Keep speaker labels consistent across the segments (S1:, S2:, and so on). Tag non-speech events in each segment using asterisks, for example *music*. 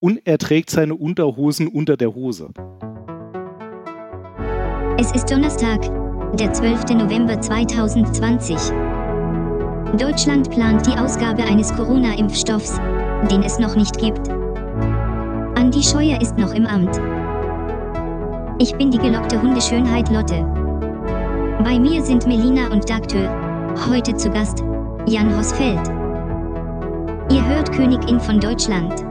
S1: Und er trägt seine Unterhosen unter der Hose.
S2: Es ist Donnerstag, der 12. November 2020. Deutschland plant die Ausgabe eines Corona-Impfstoffs, den es noch nicht gibt. Andi Scheuer ist noch im Amt. Ich bin die gelockte Hundeschönheit Lotte. Bei mir sind Melina und Dagtür. Heute zu Gast Jan Hosfeld. Ihr hört Königin von Deutschland.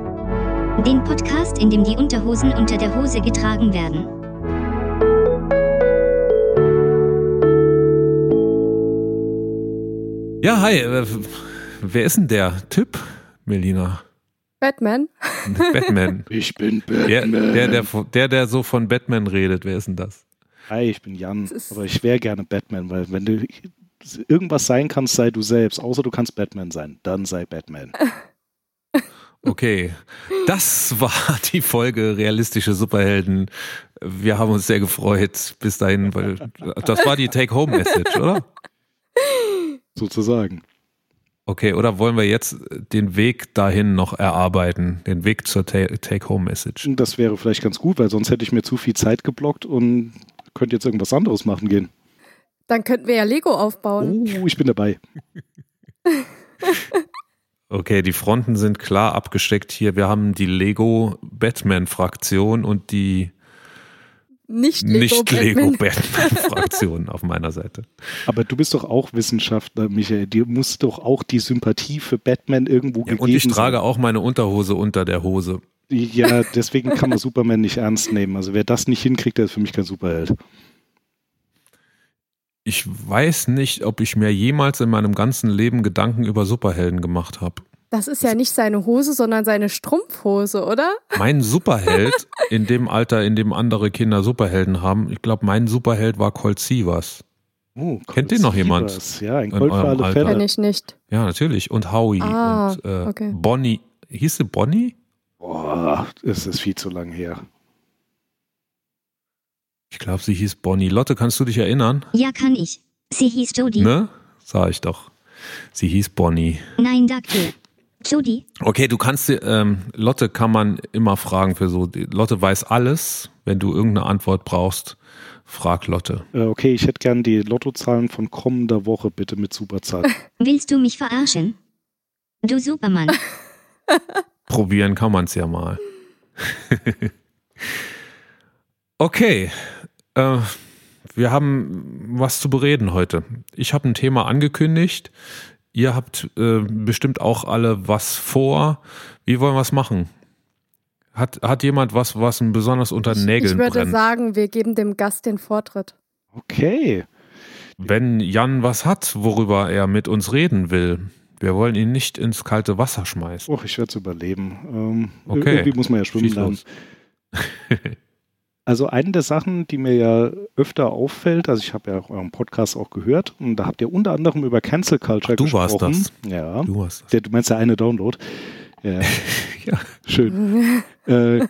S2: Den Podcast, in dem die Unterhosen unter der Hose getragen werden.
S3: Ja, hi. Äh, wer ist denn der Typ, Melina?
S4: Batman. *laughs*
S3: Batman.
S1: Ich bin
S3: Der,
S1: Batman.
S3: der, der, der, der so von Batman redet, wer ist denn das?
S1: Hi, ich bin Jan. Aber ich wäre gerne Batman, weil wenn du irgendwas sein kannst, sei du selbst. Außer du kannst Batman sein. Dann sei Batman. *laughs*
S3: Okay, das war *laughs* die Folge Realistische Superhelden. Wir haben uns sehr gefreut bis dahin, weil das war die Take-Home-Message, oder?
S1: Sozusagen.
S3: Okay, oder wollen wir jetzt den Weg dahin noch erarbeiten, den Weg zur Ta- Take-Home-Message?
S1: Das wäre vielleicht ganz gut, weil sonst hätte ich mir zu viel Zeit geblockt und könnte jetzt irgendwas anderes machen gehen.
S4: Dann könnten wir ja Lego aufbauen.
S1: Oh, ich bin dabei. *laughs*
S3: Okay, die Fronten sind klar abgesteckt hier. Wir haben die Lego-Batman-Fraktion und die
S4: Nicht Lego.
S3: Nicht-Lego
S4: Batman.
S3: Batman-Fraktion auf meiner Seite.
S1: Aber du bist doch auch Wissenschaftler, Michael. Dir muss doch auch die Sympathie für Batman irgendwo
S3: Ja,
S1: gegeben
S3: und ich
S1: sein.
S3: trage auch meine Unterhose unter der Hose.
S1: Ja, deswegen kann man *laughs* Superman nicht ernst nehmen. Also wer das nicht hinkriegt, der ist für mich kein Superheld.
S3: Ich weiß nicht, ob ich mir jemals in meinem ganzen Leben Gedanken über Superhelden gemacht habe.
S4: Das ist ja nicht seine Hose, sondern seine Strumpfhose, oder?
S3: Mein Superheld *laughs* in dem Alter, in dem andere Kinder Superhelden haben, ich glaube, mein Superheld war Colt Sievers.
S1: Oh,
S3: Kennt den noch jemand?
S1: Sievers. Ja, ein
S3: In
S1: Colt für alle? Fälle.
S4: Kenn ich nicht.
S3: Ja, natürlich. Und Howie
S4: Ah,
S3: und äh,
S4: okay.
S3: Bonnie. Hieß sie Bonnie?
S1: Boah, es ist viel zu lang her.
S3: Ich glaube, sie hieß Bonnie. Lotte, kannst du dich erinnern?
S2: Ja, kann ich. Sie hieß Jodie.
S3: Ne? Sag ich doch. Sie hieß Bonnie.
S2: Nein, Dagtür. Jodie.
S3: Okay, du kannst dir, ähm, Lotte kann man immer fragen für so, die- Lotte weiß alles. Wenn du irgendeine Antwort brauchst, frag Lotte.
S1: Äh, okay, ich hätte gern die Lottozahlen von kommender Woche bitte mit Superzahlen. *laughs*
S2: Willst du mich verarschen? Du Supermann. *laughs*
S3: Probieren kann man es ja mal. *laughs* okay, äh, wir haben was zu bereden heute. Ich habe ein Thema angekündigt. Ihr habt äh, bestimmt auch alle was vor. Wie wollen wir es machen? Hat, hat jemand was, was ein besonders unter den
S4: Ich
S3: Nägeln
S4: würde
S3: brennt?
S4: sagen, wir geben dem Gast den Vortritt.
S1: Okay.
S3: Wenn Jan was hat, worüber er mit uns reden will, wir wollen ihn nicht ins kalte Wasser schmeißen.
S1: Och, ich werde es überleben. Ähm,
S3: Okay.
S1: Irgendwie muss man ja schwimmen lernen. *laughs* Also eine der Sachen, die mir ja öfter auffällt, also ich habe ja auch euren Podcast auch gehört und da habt ihr unter anderem über Cancel Culture
S3: Du
S1: gesprochen.
S3: warst das.
S1: Ja.
S3: Du hast das.
S1: Der, du meinst der eine Download. Ja, *laughs*
S3: Ja.
S1: schön. *laughs* äh,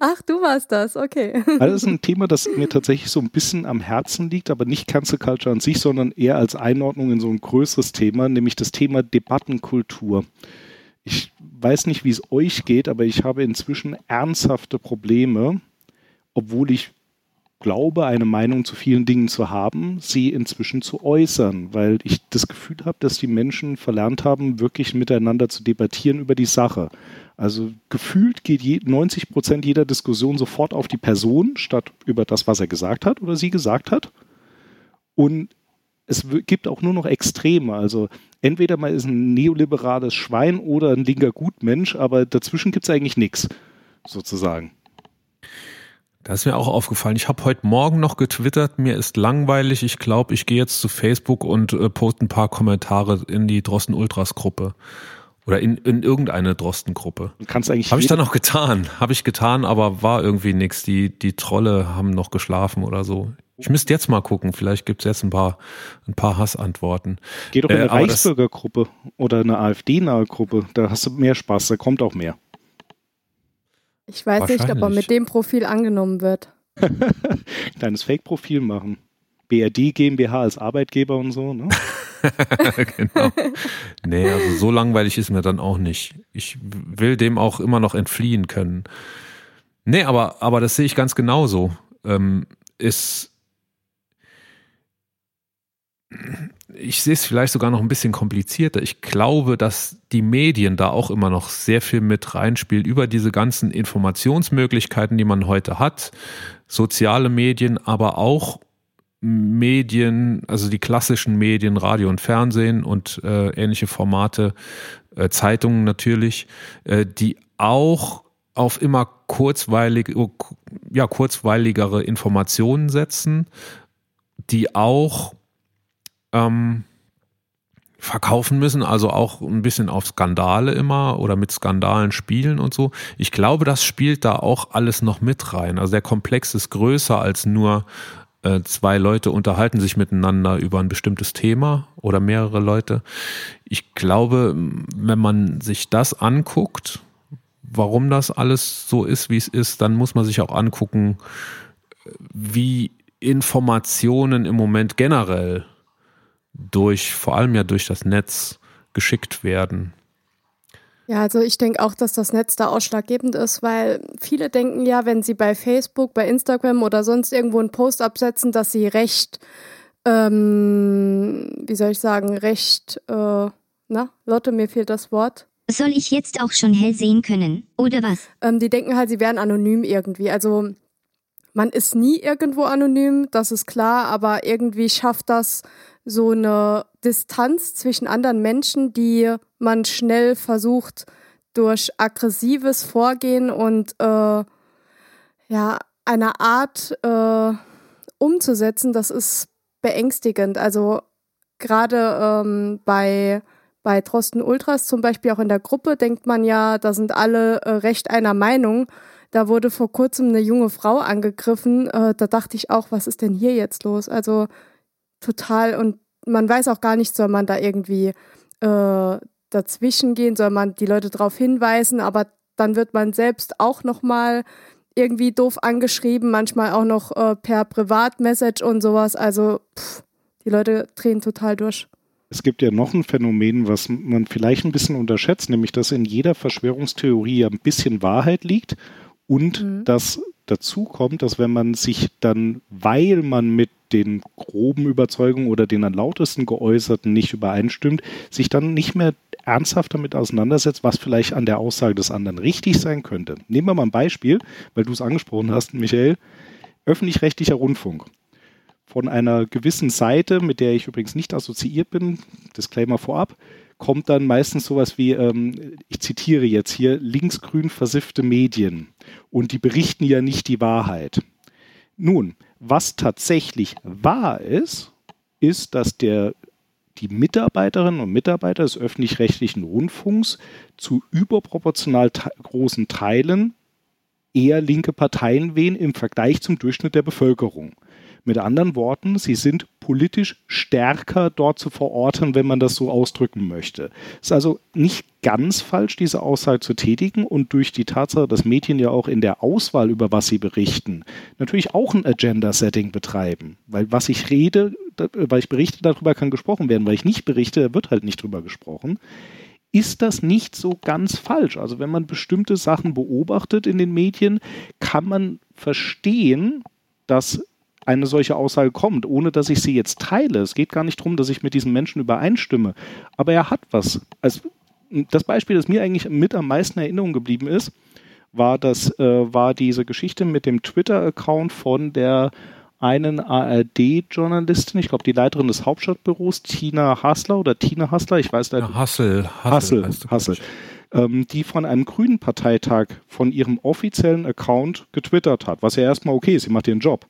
S4: Ach, du warst das, okay.
S1: Also das ist ein Thema, das mir tatsächlich so ein bisschen am Herzen liegt, aber nicht Cancel Culture an sich, sondern eher als Einordnung in so ein größeres Thema, nämlich das Thema Debattenkultur. Ich weiß nicht, wie es euch geht, aber ich habe inzwischen ernsthafte Probleme, obwohl ich glaube, eine Meinung zu vielen Dingen zu haben, sie inzwischen zu äußern, weil ich das Gefühl habe, dass die Menschen verlernt haben, wirklich miteinander zu debattieren über die Sache. Also gefühlt geht je, 90 Prozent jeder Diskussion sofort auf die Person, statt über das, was er gesagt hat oder sie gesagt hat. Und es gibt auch nur noch Extreme. Also entweder man ist ein neoliberales Schwein oder ein linker Gutmensch, aber dazwischen gibt es eigentlich nichts, sozusagen.
S3: Das ist mir auch aufgefallen. Ich habe heute Morgen noch getwittert, mir ist langweilig. Ich glaube, ich gehe jetzt zu Facebook und äh, poste ein paar Kommentare in die Drosten Ultras Gruppe. Oder in, in irgendeine Drosten-Gruppe.
S1: Kannst eigentlich
S3: Habe ich dann auch getan. Habe ich getan, aber war irgendwie nichts. Die, die Trolle haben noch geschlafen oder so. Ich müsste jetzt mal gucken. Vielleicht gibt's jetzt ein paar, ein paar Hassantworten.
S1: Geh doch in
S3: Äh,
S1: eine
S3: das-
S1: Reichsbürgergruppe oder eine AfD-nahe Gruppe. Da hast du mehr Spaß, da kommt auch mehr.
S4: Ich weiß nicht, ob er mit dem Profil angenommen wird. *laughs*
S1: Kleines Fake-Profil machen. BRD GmbH als Arbeitgeber und so. Ne? *laughs*
S3: genau. Nee, also so langweilig ist mir dann auch nicht. Ich will dem auch immer noch entfliehen können. Nee, aber, aber das sehe ich ganz genauso. Ähm, ist, ich sehe es vielleicht sogar noch ein bisschen komplizierter. Ich glaube, dass die Medien da auch immer noch sehr viel mit reinspielen über diese ganzen Informationsmöglichkeiten, die man heute hat. Soziale Medien, aber auch Medien, also die klassischen Medien, Radio und Fernsehen und äh, ähnliche Formate, äh, Zeitungen natürlich, äh, die auch auf immer kurzweilig, ja, kurzweiligere Informationen setzen, die auch ähm, verkaufen müssen, also auch ein bisschen auf Skandale immer oder mit Skandalen spielen und so. Ich glaube, das spielt da auch alles noch mit rein. Also der Komplex ist größer als nur äh, zwei Leute unterhalten sich miteinander über ein bestimmtes Thema oder mehrere Leute. Ich glaube, wenn man sich das anguckt, warum das alles so ist, wie es ist, dann muss man sich auch angucken, wie Informationen im Moment generell durch, vor allem ja durch das Netz geschickt werden.
S4: Ja, also ich denke auch, dass das Netz da ausschlaggebend ist, weil viele denken ja, wenn sie bei Facebook, bei Instagram oder sonst irgendwo einen Post absetzen, dass sie recht, ähm, wie soll ich sagen, recht, äh, na, Lotte, mir fehlt das Wort.
S2: Soll ich jetzt auch schon hell sehen können, oder was?
S4: Ähm, die denken halt, sie wären anonym irgendwie. Also man ist nie irgendwo anonym, das ist klar, aber irgendwie schafft das so eine Distanz zwischen anderen Menschen, die man schnell versucht durch aggressives Vorgehen und äh, ja eine Art äh, umzusetzen, das ist beängstigend. Also gerade ähm, bei bei Trosten Ultras zum Beispiel auch in der Gruppe denkt man ja, da sind alle äh, recht einer Meinung. Da wurde vor kurzem eine junge Frau angegriffen. Äh, da dachte ich auch, was ist denn hier jetzt los? Also total und man weiß auch gar nicht, soll man da irgendwie äh, dazwischen gehen, soll man die Leute darauf hinweisen, aber dann wird man selbst auch nochmal irgendwie doof angeschrieben, manchmal auch noch äh, per Privatmessage und sowas. Also pff, die Leute drehen total durch.
S1: Es gibt ja noch ein Phänomen, was man vielleicht ein bisschen unterschätzt, nämlich dass in jeder Verschwörungstheorie ein bisschen Wahrheit liegt und mhm. dass dazu kommt, dass wenn man sich dann, weil man mit den groben Überzeugungen oder den am lautesten geäußerten nicht übereinstimmt, sich dann nicht mehr ernsthaft damit auseinandersetzt, was vielleicht an der Aussage des anderen richtig sein könnte. Nehmen wir mal ein Beispiel, weil du es angesprochen hast, Michael. Öffentlich-rechtlicher Rundfunk. Von einer gewissen Seite, mit der ich übrigens nicht assoziiert bin, Disclaimer vorab, kommt dann meistens sowas wie, ähm, ich zitiere jetzt hier, linksgrün versiffte Medien. Und die berichten ja nicht die Wahrheit. Nun, was tatsächlich wahr ist, ist, dass der, die Mitarbeiterinnen und Mitarbeiter des öffentlich-rechtlichen Rundfunks zu überproportional großen Teilen eher linke Parteien wählen im Vergleich zum Durchschnitt der Bevölkerung. Mit anderen Worten, sie sind politisch stärker dort zu verorten, wenn man das so ausdrücken möchte. Es ist also nicht ganz falsch, diese Aussage zu tätigen und durch die Tatsache, dass Medien ja auch in der Auswahl, über was sie berichten, natürlich auch ein Agenda-Setting betreiben. Weil was ich rede, weil ich berichte, darüber kann gesprochen werden. Weil ich nicht berichte, wird halt nicht drüber gesprochen ist das nicht so ganz falsch. Also wenn man bestimmte Sachen beobachtet in den Medien, kann man verstehen, dass eine solche Aussage kommt, ohne dass ich sie jetzt teile. Es geht gar nicht darum, dass ich mit diesem Menschen übereinstimme. Aber er hat was. Also das Beispiel, das mir eigentlich mit am meisten in Erinnerung geblieben ist, war, das, äh, war diese Geschichte mit dem Twitter-Account von der einen ARD-Journalistin, ich glaube die Leiterin des Hauptstadtbüros, Tina Hassler oder Tina Hassler, ich weiß
S3: nicht. Hassel.
S1: Hassel. Hassel, Hassel ähm, die von einem grünen Parteitag von ihrem offiziellen Account getwittert hat, was ja erstmal okay ist, sie macht ihren Job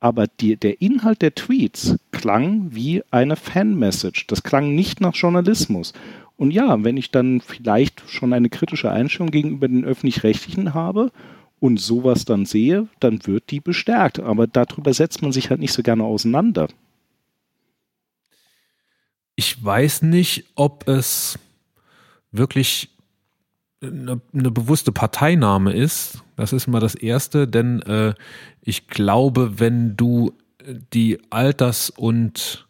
S1: aber die, der Inhalt der Tweets klang wie eine Fan-Message. Das klang nicht nach Journalismus. Und ja, wenn ich dann vielleicht schon eine kritische Einstellung gegenüber den öffentlich-rechtlichen habe und sowas dann sehe, dann wird die bestärkt. Aber darüber setzt man sich halt nicht so gerne auseinander.
S3: Ich weiß nicht, ob es wirklich eine, eine bewusste Parteinahme ist. Das ist mal das Erste, denn äh, ich glaube, wenn du die Alters- und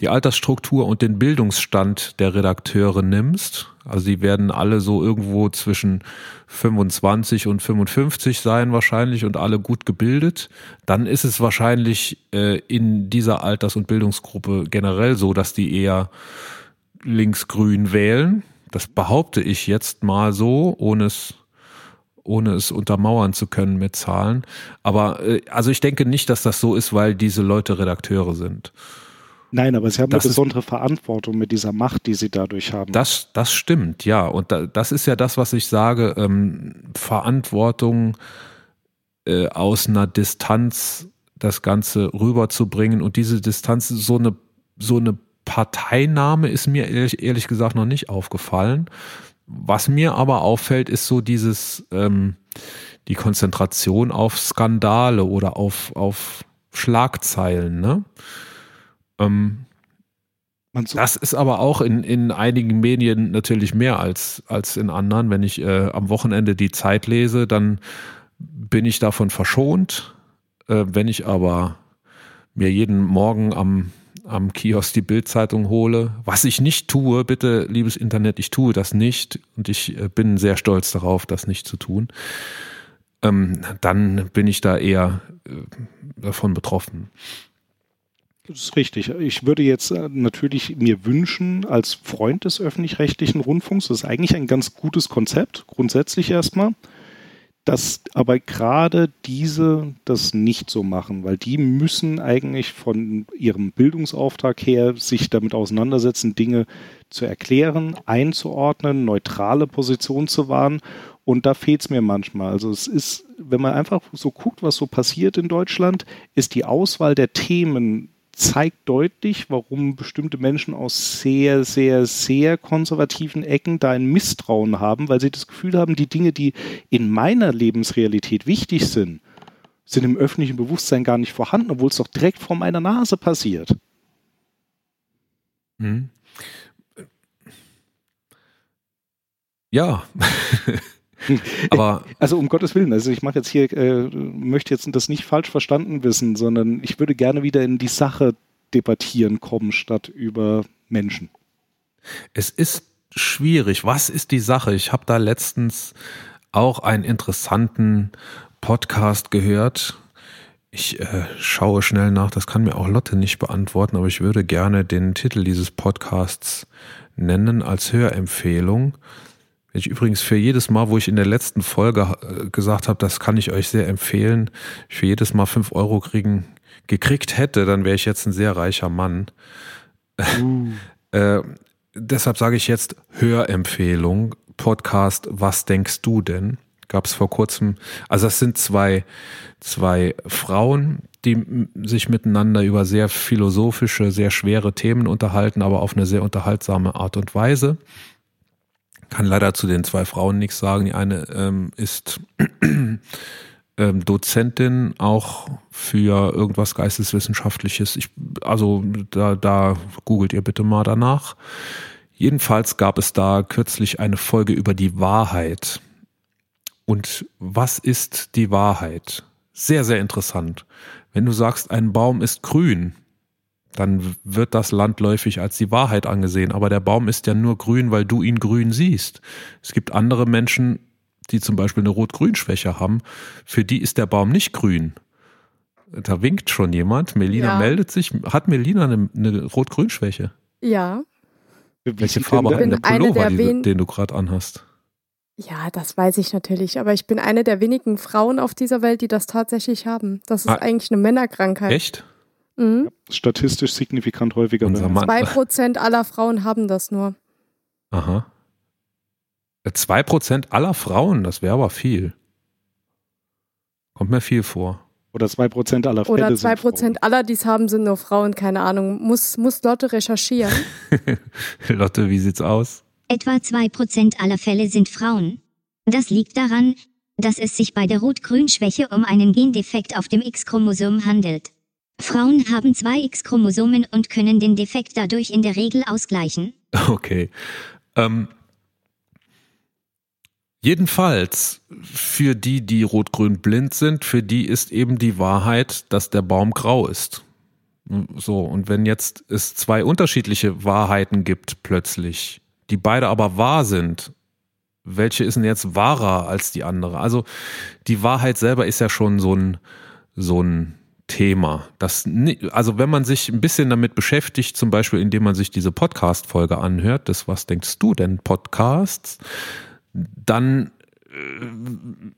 S3: die Altersstruktur und den Bildungsstand der Redakteure nimmst, also die werden alle so irgendwo zwischen 25 und 55 sein wahrscheinlich und alle gut gebildet, dann ist es wahrscheinlich äh, in dieser Alters- und Bildungsgruppe generell so, dass die eher linksgrün wählen. Das behaupte ich jetzt mal so, ohne es ohne es untermauern zu können mit Zahlen. Aber äh, also ich denke nicht, dass das so ist, weil diese Leute Redakteure sind.
S1: Nein, aber sie haben das eine besondere Verantwortung mit dieser Macht, die sie dadurch haben.
S3: Das, das stimmt, ja. Und da, das ist ja das, was ich sage, ähm, Verantwortung äh, aus einer Distanz das Ganze rüberzubringen. Und diese Distanz, so eine, so eine Parteinahme ist mir ehrlich, ehrlich gesagt noch nicht aufgefallen. Was mir aber auffällt, ist so dieses, ähm, die Konzentration auf Skandale oder auf, auf Schlagzeilen, ne? Ähm, das ist aber auch in, in einigen Medien natürlich mehr als, als in anderen. Wenn ich äh, am Wochenende die Zeit lese, dann bin ich davon verschont. Äh, wenn ich aber mir jeden Morgen am, am Kiosk die Bildzeitung hole, was ich nicht tue, bitte, liebes Internet, ich tue das nicht und ich äh, bin sehr stolz darauf, das nicht zu tun, ähm, dann bin ich da eher äh, davon betroffen.
S1: Das ist richtig. Ich würde jetzt äh, natürlich mir wünschen, als Freund des öffentlich-rechtlichen Rundfunks, das ist eigentlich ein ganz gutes Konzept, grundsätzlich erstmal, dass aber gerade diese das nicht so machen, weil die müssen eigentlich von ihrem Bildungsauftrag her sich damit auseinandersetzen, Dinge zu erklären, einzuordnen, neutrale Position zu wahren. Und da fehlt es mir manchmal. Also es ist, wenn man einfach so guckt, was so passiert in Deutschland, ist die Auswahl der Themen zeigt deutlich, warum bestimmte Menschen aus sehr, sehr, sehr konservativen Ecken da ein Misstrauen haben, weil sie das Gefühl haben, die Dinge, die in meiner Lebensrealität wichtig sind, sind im öffentlichen Bewusstsein gar nicht vorhanden, obwohl es doch direkt vor meiner Nase passiert.
S3: Mhm. Ja. *laughs* Aber
S1: also um Gottes Willen, also ich mache jetzt hier, äh, möchte jetzt das nicht falsch verstanden wissen, sondern ich würde gerne wieder in die Sache debattieren kommen, statt über Menschen.
S3: Es ist schwierig. Was ist die Sache? Ich habe da letztens auch einen interessanten Podcast gehört. Ich äh, schaue schnell nach, das kann mir auch Lotte nicht beantworten, aber ich würde gerne den Titel dieses Podcasts nennen als Hörempfehlung. Wenn ich übrigens für jedes Mal, wo ich in der letzten Folge äh, gesagt habe, das kann ich euch sehr empfehlen, ich für jedes Mal fünf Euro kriegen, gekriegt hätte, dann wäre ich jetzt ein sehr reicher Mann. Uh. *laughs* äh, deshalb sage ich jetzt Hörempfehlung, Podcast, was denkst du denn? Gab es vor kurzem, also das sind zwei, zwei Frauen, die sich miteinander über sehr philosophische, sehr schwere Themen unterhalten, aber auf eine sehr unterhaltsame Art und Weise kann leider zu den zwei Frauen nichts sagen. Die eine ähm, ist *clears throat* ähm, Dozentin auch für irgendwas Geisteswissenschaftliches. Ich, also da, da googelt ihr bitte mal danach. Jedenfalls gab es da kürzlich eine Folge über die Wahrheit. Und was ist die Wahrheit? Sehr, sehr interessant. Wenn du sagst, ein Baum ist grün, dann wird das landläufig als die Wahrheit angesehen. Aber der Baum ist ja nur grün, weil du ihn grün siehst. Es gibt andere Menschen, die zum Beispiel eine Rot-Grün-Schwäche haben, für die ist der Baum nicht grün. Da winkt schon jemand. Melina ja. meldet sich. Hat Melina eine, eine Rot-Grün-Schwäche?
S4: Ja.
S3: Welche Farbe hat der Pullover, die, den du gerade anhast?
S4: Ja, das weiß ich natürlich, aber ich bin eine der wenigen Frauen auf dieser Welt, die das tatsächlich haben. Das ist ah, eigentlich eine Männerkrankheit.
S3: Echt?
S1: Mhm. Statistisch signifikant häufiger.
S4: Zwei Prozent aller Frauen haben das nur.
S3: Aha. Zwei Prozent aller Frauen, das wäre aber viel. Kommt mir viel vor.
S1: Oder zwei Prozent aller Fälle
S4: Oder zwei Prozent aller, die es haben, sind nur Frauen, keine Ahnung. Muss, muss Lotte recherchieren. *laughs*
S3: Lotte, wie sieht's aus?
S2: Etwa zwei Prozent aller Fälle sind Frauen. Das liegt daran, dass es sich bei der Rot-Grün-Schwäche um einen Gendefekt auf dem X-Chromosom handelt. Frauen haben zwei X-Chromosomen und können den Defekt dadurch in der Regel ausgleichen.
S3: Okay. Ähm, jedenfalls, für die, die rot-grün blind sind, für die ist eben die Wahrheit, dass der Baum grau ist. So, und wenn jetzt es zwei unterschiedliche Wahrheiten gibt plötzlich, die beide aber wahr sind, welche ist denn jetzt wahrer als die andere? Also die Wahrheit selber ist ja schon so ein, so ein Thema. Das, also wenn man sich ein bisschen damit beschäftigt, zum Beispiel indem man sich diese Podcast-Folge anhört, das Was denkst du denn Podcasts, dann äh,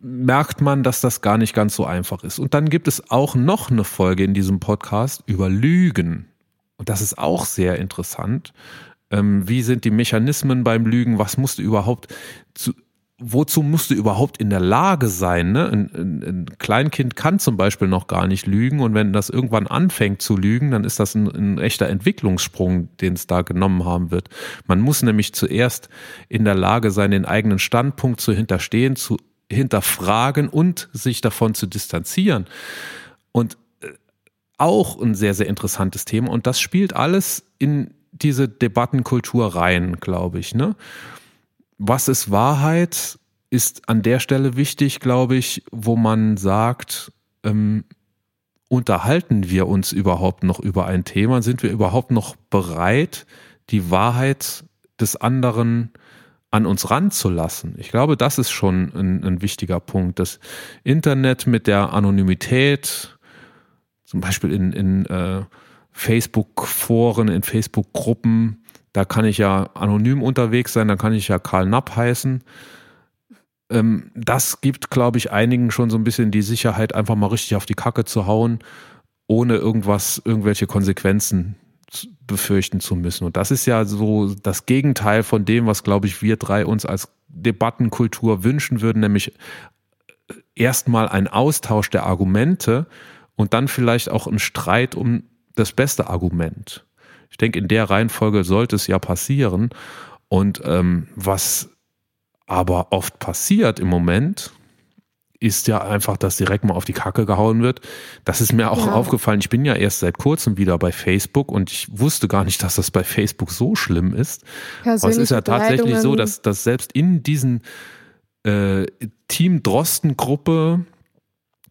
S3: merkt man, dass das gar nicht ganz so einfach ist. Und dann gibt es auch noch eine Folge in diesem Podcast über Lügen. Und das ist auch sehr interessant. Ähm, wie sind die Mechanismen beim Lügen? Was musst du überhaupt zu, wozu musst du überhaupt in der Lage sein? Ne? Ein, ein, ein, Kleinkind kann zum Beispiel noch gar nicht lügen und wenn das irgendwann anfängt zu lügen, dann ist das ein, ein echter Entwicklungssprung, den es da genommen haben wird. Man muss nämlich zuerst in der Lage sein, den eigenen Standpunkt zu hinterstehen, zu hinterfragen und sich davon zu distanzieren. Und äh, auch ein sehr, sehr interessantes Thema. Und das spielt alles in diese Debattenkultur rein, glaube ich. Ne? Was ist Wahrheit, ist an der Stelle wichtig, glaube ich, wo man sagt, ähm, unterhalten wir uns überhaupt noch über ein Thema? Sind wir überhaupt noch bereit, die Wahrheit des anderen an uns ranzulassen? Ich glaube, das ist schon ein, ein wichtiger Punkt. Das Internet mit der Anonymität, zum Beispiel in, in äh, Facebook-Foren, in Facebook-Gruppen, da kann ich ja anonym unterwegs sein, da kann ich ja Karl Napp heißen. Ähm, das gibt, glaube ich, einigen schon so ein bisschen die Sicherheit, einfach mal richtig auf die Kacke zu hauen, ohne irgendwas, irgendwelche Konsequenzen befürchten zu müssen. Und das ist ja so das Gegenteil von dem, was, glaube ich, wir drei uns als Debattenkultur wünschen würden, nämlich erstmal ein Austausch der Argumente und dann vielleicht auch ein Streit um das beste Argument. Ich denke, in der Reihenfolge sollte es ja passieren. Und ähm, was aber oft passiert im Moment, ist ja einfach, dass direkt mal auf die Kacke gehauen wird. Das ist mir auch ja. aufgefallen. Ich bin ja erst seit kurzem wieder bei Facebook und ich wusste gar nicht, dass das bei Facebook so schlimm ist. Aber es ist ja tatsächlich so, dass, dass selbst in diesen äh, Team Drosten Gruppe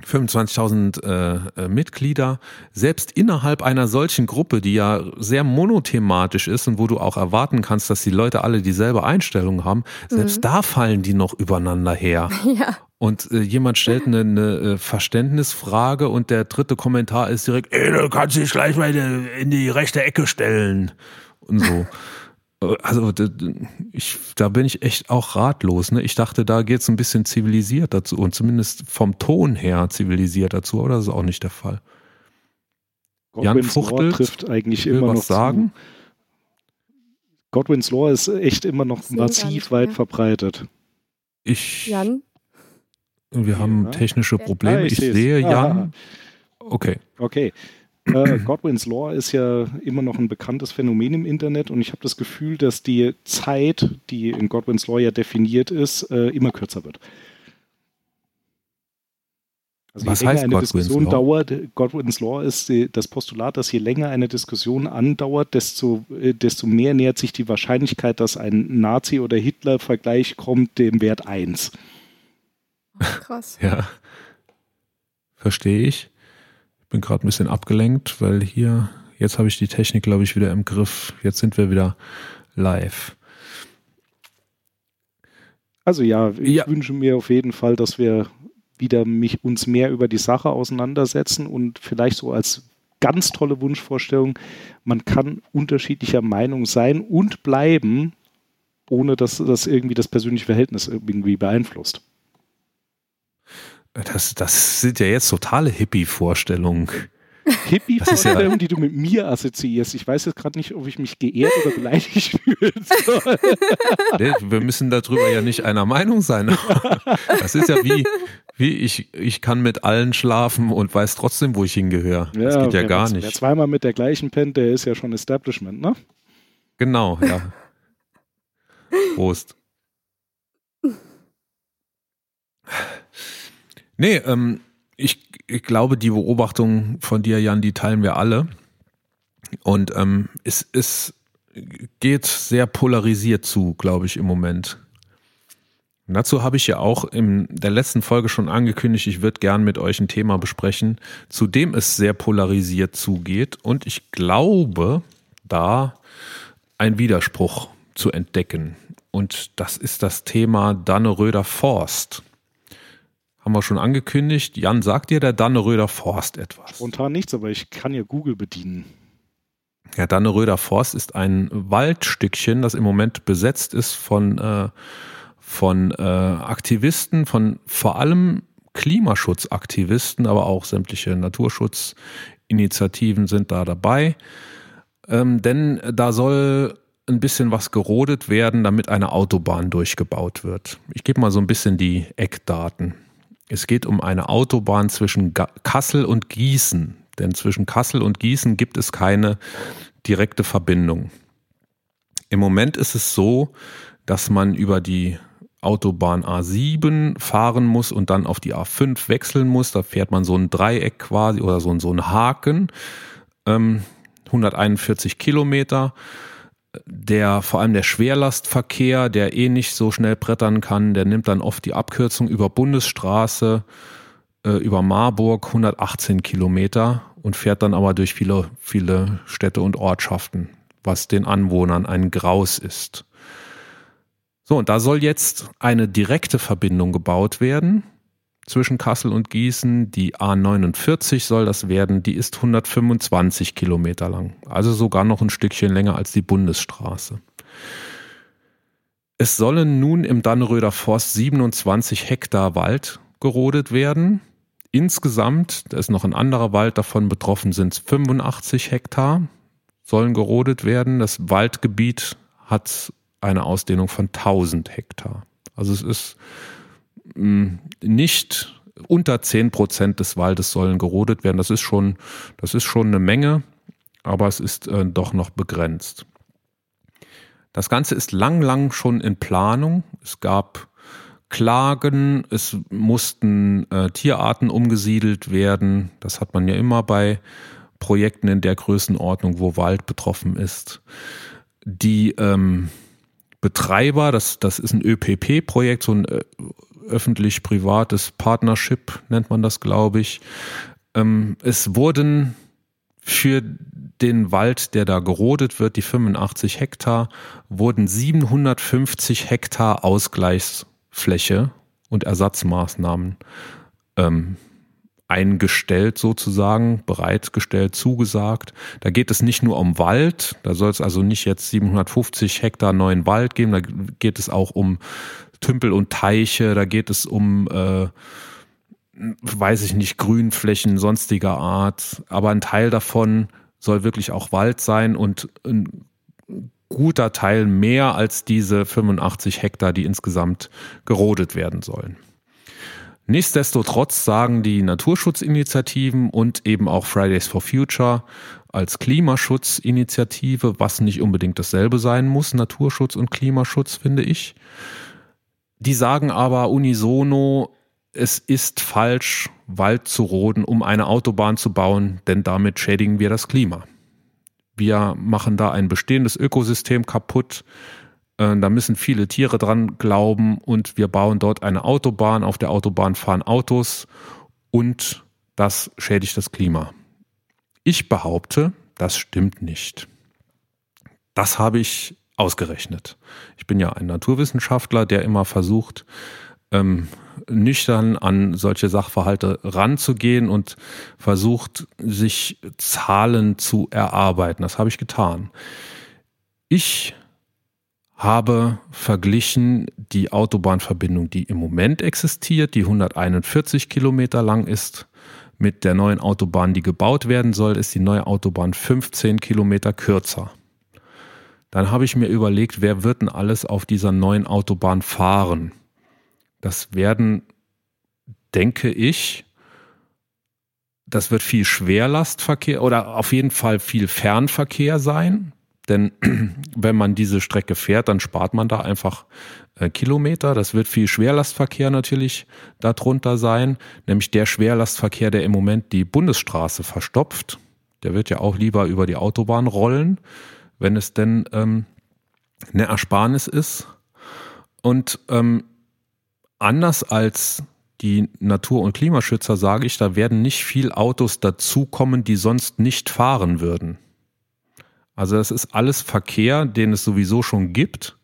S3: 25.000 äh, äh, Mitglieder, selbst innerhalb einer solchen Gruppe, die ja sehr monothematisch ist und wo du auch erwarten kannst, dass die Leute alle dieselbe Einstellung haben, selbst mhm. da fallen die noch übereinander her. *laughs* Ja. Und äh, jemand stellt eine, eine äh, Verständnisfrage und der dritte Kommentar ist direkt, ey, du kannst dich gleich mal in die rechte Ecke stellen und so. *laughs* Also ich, da bin ich echt auch ratlos. Ne? Ich dachte, da geht es ein bisschen zivilisiert dazu und zumindest vom Ton her zivilisiert dazu, aber das ist auch nicht der Fall.
S1: Jan Fuchtel trifft eigentlich immer noch sagen. Zu. Godwins Law ist echt immer noch massiv weit verbreitet.
S3: Ich. Jan? Wir haben technische Probleme. Ah, ich, ich sehe Jan. Okay.
S1: Okay äh, Godwin's Law ist ja immer noch ein bekanntes Phänomen im Internet und ich habe das Gefühl, dass die Zeit, die in Godwin's Law ja definiert ist, äh, immer kürzer wird. Also Was je länger eine Godwin's Diskussion Law? dauert, Godwin's Law ist die, das Postulat, dass je länger eine Diskussion andauert, desto, äh, desto mehr nähert sich die Wahrscheinlichkeit, dass ein Nazi- oder Hitler-Vergleich kommt, dem Wert 1.
S3: Krass. ja. Verstehe ich bin gerade ein bisschen abgelenkt, weil hier, jetzt habe ich die Technik, glaube ich, wieder im Griff. Jetzt sind wir wieder live.
S1: Also ja, ich ja. wünsche mir auf jeden Fall, dass wir wieder mich, uns mehr über die Sache auseinandersetzen und vielleicht so als ganz tolle Wunschvorstellung, man kann unterschiedlicher Meinung sein und bleiben, ohne dass das irgendwie das persönliche Verhältnis irgendwie beeinflusst.
S3: Das, das sind ja jetzt totale Hippie-Vorstellungen.
S1: Hippie-Vorstellungen, ja die du mit mir assoziierst. Ich weiß jetzt gerade nicht, ob ich mich geehrt oder beleidigt fühle.
S3: nee, wir müssen darüber ja nicht einer Meinung sein. *laughs* Das ist ja wie, wie ich, ich kann mit allen schlafen und weiß trotzdem, wo ich hingehöre. Ja, das geht ja gar nicht.
S1: Wer zweimal mit der gleichen pennt, der ist ja schon Establishment, ne?
S3: Genau, ja. *laughs* Prost. Nee, ähm, ich, ich glaube, die Beobachtung von dir, Jan, die teilen wir alle. Und ähm, es, es geht sehr polarisiert zu, glaube ich, im Moment. Dazu habe ich ja auch in der letzten Folge schon angekündigt, ich würde gern mit euch ein Thema besprechen, zu dem es sehr polarisiert zugeht und ich glaube, da ein Widerspruch zu entdecken. Und das ist das Thema Danneröder Forst. Haben wir schon angekündigt. Jan, sagt dir der Danneröder Forst etwas?
S1: Spontan nichts, aber ich kann ja Google bedienen.
S3: Ja, Danneröder Forst ist ein Waldstückchen, das im Moment besetzt ist von äh, von äh, Aktivisten, von vor allem Klimaschutzaktivisten, aber auch sämtliche Naturschutzinitiativen sind da dabei. Ähm, denn da soll ein bisschen was gerodet werden, damit eine Autobahn durchgebaut wird. Ich gebe mal so ein bisschen die Eckdaten. Es geht um eine Autobahn zwischen Kassel und Gießen, denn zwischen Kassel und Gießen gibt es keine direkte Verbindung. Im Moment ist es so, dass man über die Autobahn A7 fahren muss und dann auf die A5 wechseln muss. Da fährt man so ein Dreieck quasi oder so, so ein Haken. Ähm, 141 Kilometer. Der, vor allem der Schwerlastverkehr, der eh nicht so schnell brettern kann, der nimmt dann oft die Abkürzung über Bundesstraße, äh, über Marburg, 118 Kilometer und fährt dann aber durch viele, viele Städte und Ortschaften, was den Anwohnern ein Graus ist. So, und da soll jetzt eine direkte Verbindung gebaut werden zwischen Kassel und Gießen. Die A49 soll das werden. Die ist 125 Kilometer lang. Also sogar noch ein Stückchen länger als die Bundesstraße. Es sollen nun im Dannröder Forst 27 Hektar Wald gerodet werden. Insgesamt, da ist noch ein anderer Wald davon betroffen, sind es 85 Hektar, sollen gerodet werden. Das Waldgebiet hat eine Ausdehnung von 1000 Hektar. Also es ist nicht unter 10 Prozent des Waldes sollen gerodet werden. Das ist schon, das ist schon eine Menge, aber es ist äh, doch noch begrenzt. Das Ganze ist lang, lang schon in Planung. Es gab Klagen, es mussten äh, Tierarten umgesiedelt werden. Das hat man ja immer bei Projekten in der Größenordnung, wo Wald betroffen ist. Die ähm, Betreiber, das, das ist ein ÖPP-Projekt, so ein äh, öffentlich-privates Partnership nennt man das, glaube ich. Ähm, es wurden für den Wald, der da gerodet wird, die 85 Hektar, wurden 750 Hektar Ausgleichsfläche und Ersatzmaßnahmen ähm, eingestellt sozusagen, bereitgestellt, zugesagt. Da geht es nicht nur um Wald, da soll es also nicht jetzt 750 Hektar neuen Wald geben, da geht es auch um Tümpel und Teiche, da geht es um, äh, weiß ich nicht, Grünflächen sonstiger Art, aber ein Teil davon soll wirklich auch Wald sein und ein guter Teil mehr als diese 85 Hektar, die insgesamt gerodet werden sollen. Nichtsdestotrotz sagen die Naturschutzinitiativen und eben auch Fridays for Future als Klimaschutzinitiative, was nicht unbedingt dasselbe sein muss, Naturschutz und Klimaschutz, finde ich. Die sagen aber unisono, es ist falsch, Wald zu roden, um eine Autobahn zu bauen, denn damit schädigen wir das Klima. Wir machen da ein bestehendes Ökosystem kaputt. Äh, da müssen viele Tiere dran glauben und wir bauen dort eine Autobahn. Auf der Autobahn fahren Autos und das schädigt das Klima. Ich behaupte, das stimmt nicht. Das habe ich ausgerechnet. Ich bin ja ein Naturwissenschaftler, der immer versucht, ähm, nüchtern an solche Sachverhalte ranzugehen und versucht, sich Zahlen zu erarbeiten. Das habe ich getan. Ich habe verglichen die Autobahnverbindung, die im Moment existiert, die 141 Kilometer lang ist, mit der neuen Autobahn, die gebaut werden soll, ist die neue Autobahn 15 Kilometer kürzer. Dann habe ich mir überlegt, wer wird denn alles auf dieser neuen Autobahn fahren? Das werden, denke ich, das wird viel Schwerlastverkehr oder auf jeden Fall viel Fernverkehr sein. Denn *clears throat* wenn man diese Strecke fährt, dann spart man da einfach äh, Kilometer. Das wird viel Schwerlastverkehr natürlich darunter sein, nämlich der Schwerlastverkehr, der im Moment die Bundesstraße verstopft. Der wird ja auch lieber über die Autobahn rollen, wenn es denn ähm, eine Ersparnis ist. Und ähm, anders als die Natur- und Klimaschützer sage ich, da werden nicht viel Autos dazukommen, die sonst nicht fahren würden. Also das ist alles Verkehr, den es sowieso schon gibt.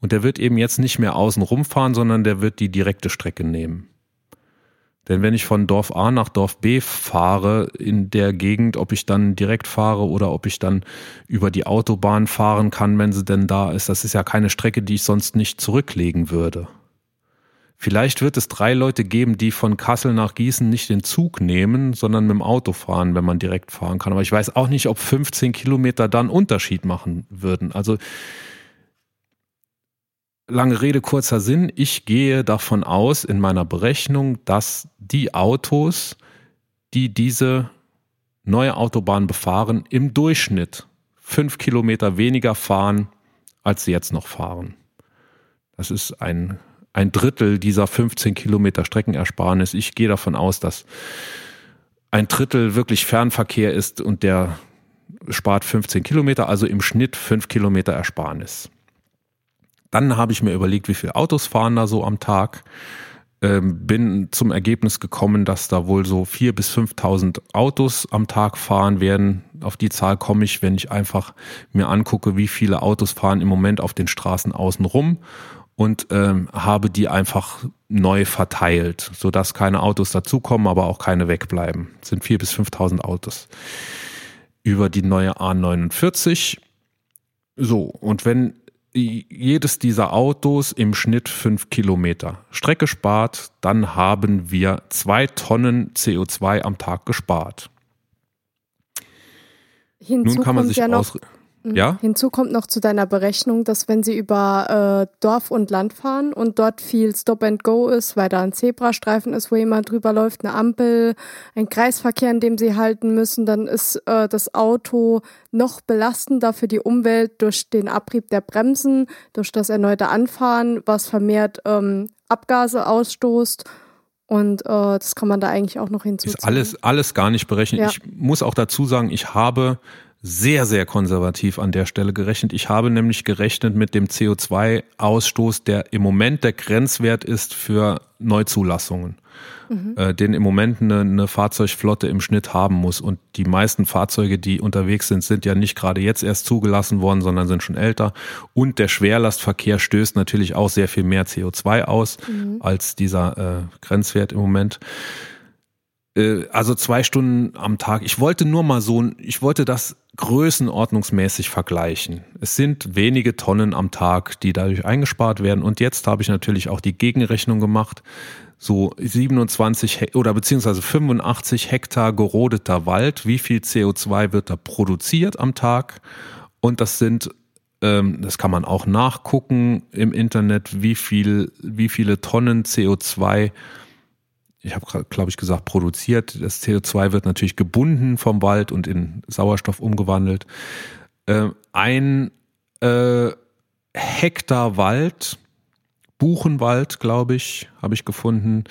S3: Und der wird eben jetzt nicht mehr außen rumfahren, sondern der wird die direkte Strecke nehmen. Denn wenn ich von Dorf A nach Dorf B fahre in der Gegend, ob ich dann direkt fahre oder ob ich dann über die Autobahn fahren kann, wenn sie denn da ist, das ist ja keine Strecke, die ich sonst nicht zurücklegen würde. Vielleicht wird es drei Leute geben, die von Kassel nach Gießen nicht den Zug nehmen, sondern mit dem Auto fahren, wenn man direkt fahren kann. Aber ich weiß auch nicht, ob 15 Kilometer dann Unterschied machen würden. Also lange Rede, kurzer Sinn. Ich gehe davon aus in meiner Berechnung, dass die Autos, die diese neue Autobahn befahren, im Durchschnitt fünf Kilometer weniger fahren, als sie jetzt noch fahren. Das ist ein, ein Drittel dieser 15 Kilometer Streckenersparnis. Ich gehe davon aus, dass ein Drittel wirklich Fernverkehr ist und der spart 15 Kilometer, also im Schnitt fünf Kilometer Ersparnis. Dann habe ich mir überlegt, wie viele Autos fahren da so am Tag. Ähm, bin zum Ergebnis gekommen, dass da wohl so vier bis 5.000 Autos am Tag fahren werden. Auf die Zahl komme ich, wenn ich einfach mir angucke, wie viele Autos fahren im Moment auf den Straßen außen rum und ähm, habe die einfach neu verteilt, sodass keine Autos dazukommen, aber auch keine wegbleiben. Das sind vier bis 5.000 Autos über die neue A49. So, und wenn jedes dieser Autos im Schnitt fünf Kilometer Strecke spart, dann haben wir zwei Tonnen CO2 am Tag gespart.
S4: Hinzu Nun kann man sich ja noch. Ja? Hinzu kommt noch zu deiner Berechnung, dass wenn sie über äh, Dorf und Land fahren und dort viel Stop and Go ist, weil da ein Zebrastreifen ist, wo jemand drüber läuft, eine Ampel, ein Kreisverkehr, in dem sie halten müssen, dann ist äh, das Auto noch belastender für die Umwelt durch den Abrieb der Bremsen, durch das erneute Anfahren, was vermehrt ähm, Abgase ausstoßt. Und äh, das kann man da eigentlich auch noch hinzuziehen.
S3: Ist alles, alles gar nicht berechnet. Ja. Ich muss auch dazu sagen, ich habe sehr, sehr konservativ an der Stelle gerechnet. Ich habe nämlich gerechnet mit dem CO2-Ausstoß, der im Moment der Grenzwert ist für Neuzulassungen, mhm. äh, den im Moment eine, eine Fahrzeugflotte im Schnitt haben muss. Und die meisten Fahrzeuge, die unterwegs sind, sind ja nicht gerade jetzt erst zugelassen worden, sondern sind schon älter. Und der Schwerlastverkehr stößt natürlich auch sehr viel mehr CO2 aus mhm. als dieser äh, Grenzwert im Moment. Äh, also zwei Stunden am Tag. Ich wollte nur mal so, ich wollte das größenordnungsmäßig vergleichen. Es sind wenige Tonnen am Tag, die dadurch eingespart werden. Und jetzt habe ich natürlich auch die Gegenrechnung gemacht. So 27 oder beziehungsweise 85 Hektar gerodeter Wald. Wie viel CO2 wird da produziert am Tag? Und das sind ähm, das kann man auch nachgucken im Internet, wie viel, wie viele Tonnen CO2 ich habe glaube ich gesagt, produziert. Das CO2 wird natürlich gebunden vom Wald und in Sauerstoff umgewandelt. Äh, ein äh, Hektar Wald, Buchenwald, glaube ich, habe ich gefunden,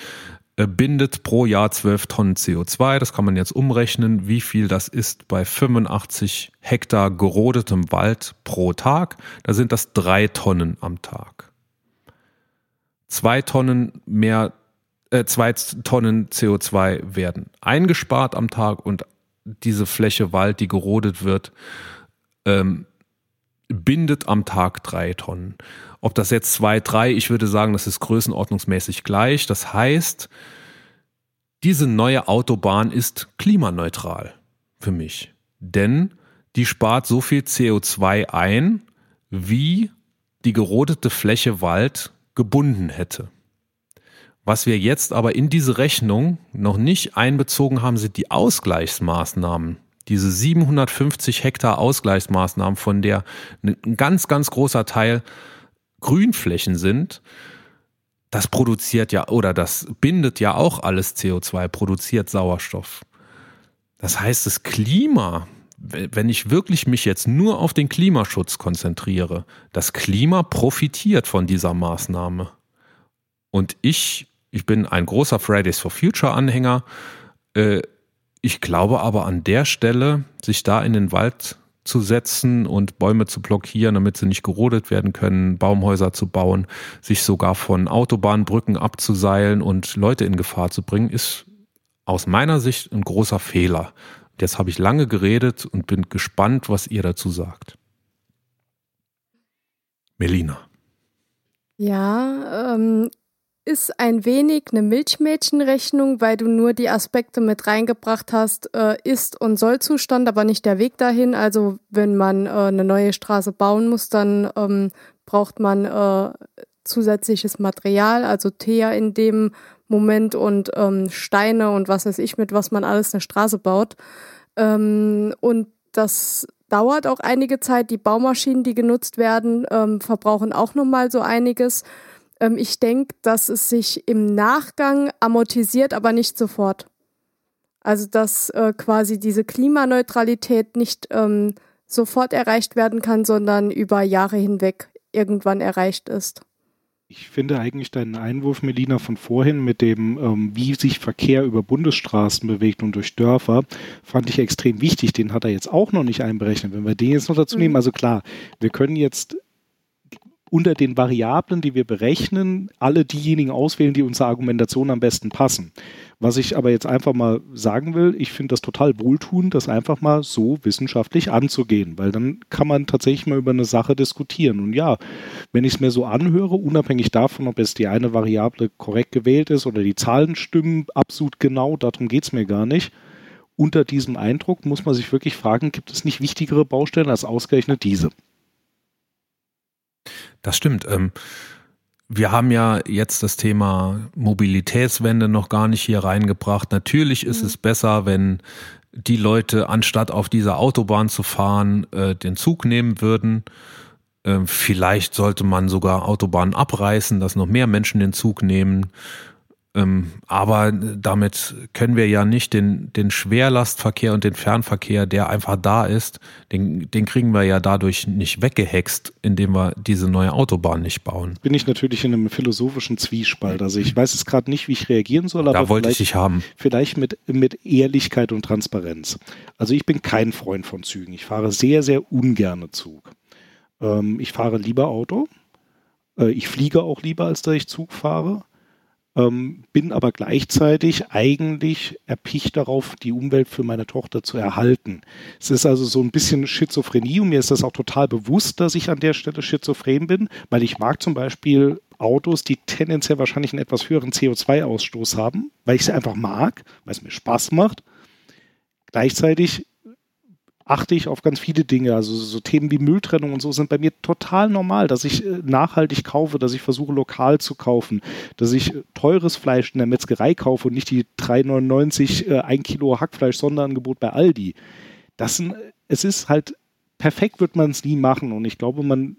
S3: äh, bindet pro Jahr 12 Tonnen CO2. Das kann man jetzt umrechnen, wie viel das ist bei 85 Hektar gerodetem Wald pro Tag. Da sind das drei Tonnen am Tag. Zwei Tonnen mehr äh, zwei Tonnen CO2 werden eingespart am Tag und diese Fläche Wald, die gerodet wird, ähm, bindet am Tag drei Tonnen. Ob das jetzt zwei, drei, ich würde sagen, das ist größenordnungsmäßig gleich. Das heißt, diese neue Autobahn ist klimaneutral für mich. Denn die spart so viel CO2 ein, wie die gerodete Fläche Wald gebunden hätte. Was wir jetzt aber in diese Rechnung noch nicht einbezogen haben, sind die Ausgleichsmaßnahmen. Diese 750 Hektar Ausgleichsmaßnahmen, von der ein ganz, ganz großer Teil Grünflächen sind, das produziert ja oder das bindet ja auch alles CO2, produziert Sauerstoff. Das heißt, das Klima, wenn ich wirklich mich jetzt nur auf den Klimaschutz konzentriere, das Klima profitiert von dieser Maßnahme. Und ich ich bin ein großer Fridays for Future Anhänger. Äh, ich glaube aber an der Stelle, sich da in den Wald zu setzen und Bäume zu blockieren, damit sie nicht gerodet werden können, Baumhäuser zu bauen, sich sogar von Autobahnbrücken abzuseilen und Leute in Gefahr zu bringen, ist aus meiner Sicht ein großer Fehler. Jetzt habe ich lange geredet und bin gespannt, was ihr dazu sagt. Melina.
S4: Ja, ähm, ist ein wenig eine Milchmädchenrechnung, weil du nur die Aspekte mit reingebracht hast, äh, Ist- und Sollzustand, aber nicht der Weg dahin. Also wenn man äh, eine neue Straße bauen muss, dann ähm, braucht man äh, zusätzliches Material, also Teer in dem Moment und ähm, Steine und was weiß ich, mit was man alles eine Straße baut. Ähm, und das dauert auch einige Zeit. Die Baumaschinen, die genutzt werden, ähm, verbrauchen auch nochmal so einiges. Ähm, ich denke, dass es sich im Nachgang amortisiert, aber nicht sofort. Also dass äh, quasi diese Klimaneutralität nicht ähm, sofort erreicht werden kann, sondern über Jahre hinweg irgendwann erreicht ist.
S1: Ich finde eigentlich deinen Einwurf, Melina, von vorhin mit dem, ähm, wie sich Verkehr über Bundesstraßen bewegt und durch Dörfer, fand ich extrem wichtig. Den hat er jetzt auch noch nicht einberechnet. Wenn wir den jetzt noch dazu mhm. nehmen, also klar, wir können jetzt unter den Variablen, die wir berechnen, alle diejenigen auswählen, die unserer Argumentation am besten passen. Was ich aber jetzt einfach mal sagen will, ich finde das total wohltuend, das einfach mal so wissenschaftlich anzugehen, weil dann kann man tatsächlich mal über eine Sache diskutieren. Und ja, wenn ich es mir so anhöre, unabhängig davon, ob es die eine Variable korrekt gewählt ist oder die Zahlen stimmen absolut genau, darum geht es mir gar nicht. Unter diesem Eindruck muss man sich wirklich fragen, gibt es nicht wichtigere Baustellen als ausgerechnet diese?
S3: Das stimmt. Ähm, wir haben ja jetzt das Thema Mobilitätswende noch gar nicht hier reingebracht. Natürlich ist mhm. es besser, wenn die Leute anstatt auf dieser Autobahn zu fahren, äh, den Zug nehmen würden. Ähm, vielleicht sollte man sogar Autobahnen abreißen, dass noch mehr Menschen den Zug nehmen. Ähm, aber damit können wir ja nicht den, den Schwerlastverkehr und den Fernverkehr, der einfach da ist, den, den kriegen wir ja dadurch nicht weggehext, indem wir diese neue Autobahn nicht bauen.
S1: Bin ich natürlich in einem philosophischen Zwiespalt. Also ich weiß es gerade nicht, wie ich reagieren soll,
S3: aber da wollte ich dich haben.
S1: vielleicht mit, mit Ehrlichkeit und Transparenz. Also ich bin kein Freund von Zügen. Ich fahre sehr, sehr ungerne Zug. Ähm, ich fahre lieber Auto. Äh, ich fliege auch lieber, als dass ich Zug fahre ähm, bin aber gleichzeitig eigentlich erpicht darauf, die Umwelt für meine Tochter zu erhalten. Es ist also so ein bisschen Schizophrenie und mir ist das auch total bewusst, dass ich an der Stelle schizophren bin, weil ich mag zum Beispiel Autos, die tendenziell wahrscheinlich einen etwas höheren CO2-Ausstoß haben, weil ich sie einfach mag, weil es mir Spaß macht. Gleichzeitig achte ich auf ganz viele Dinge. Also so Themen wie Mülltrennung und so sind bei mir total normal, dass ich äh, nachhaltig kaufe, dass ich versuche lokal zu kaufen, dass ich äh, teures Fleisch in der Metzgerei kaufe und nicht die 3,99 äh, 1 Kilo Hackfleisch Sonderangebot bei Aldi. Das sind, es ist halt perfekt wird man es nie machen und ich glaube, man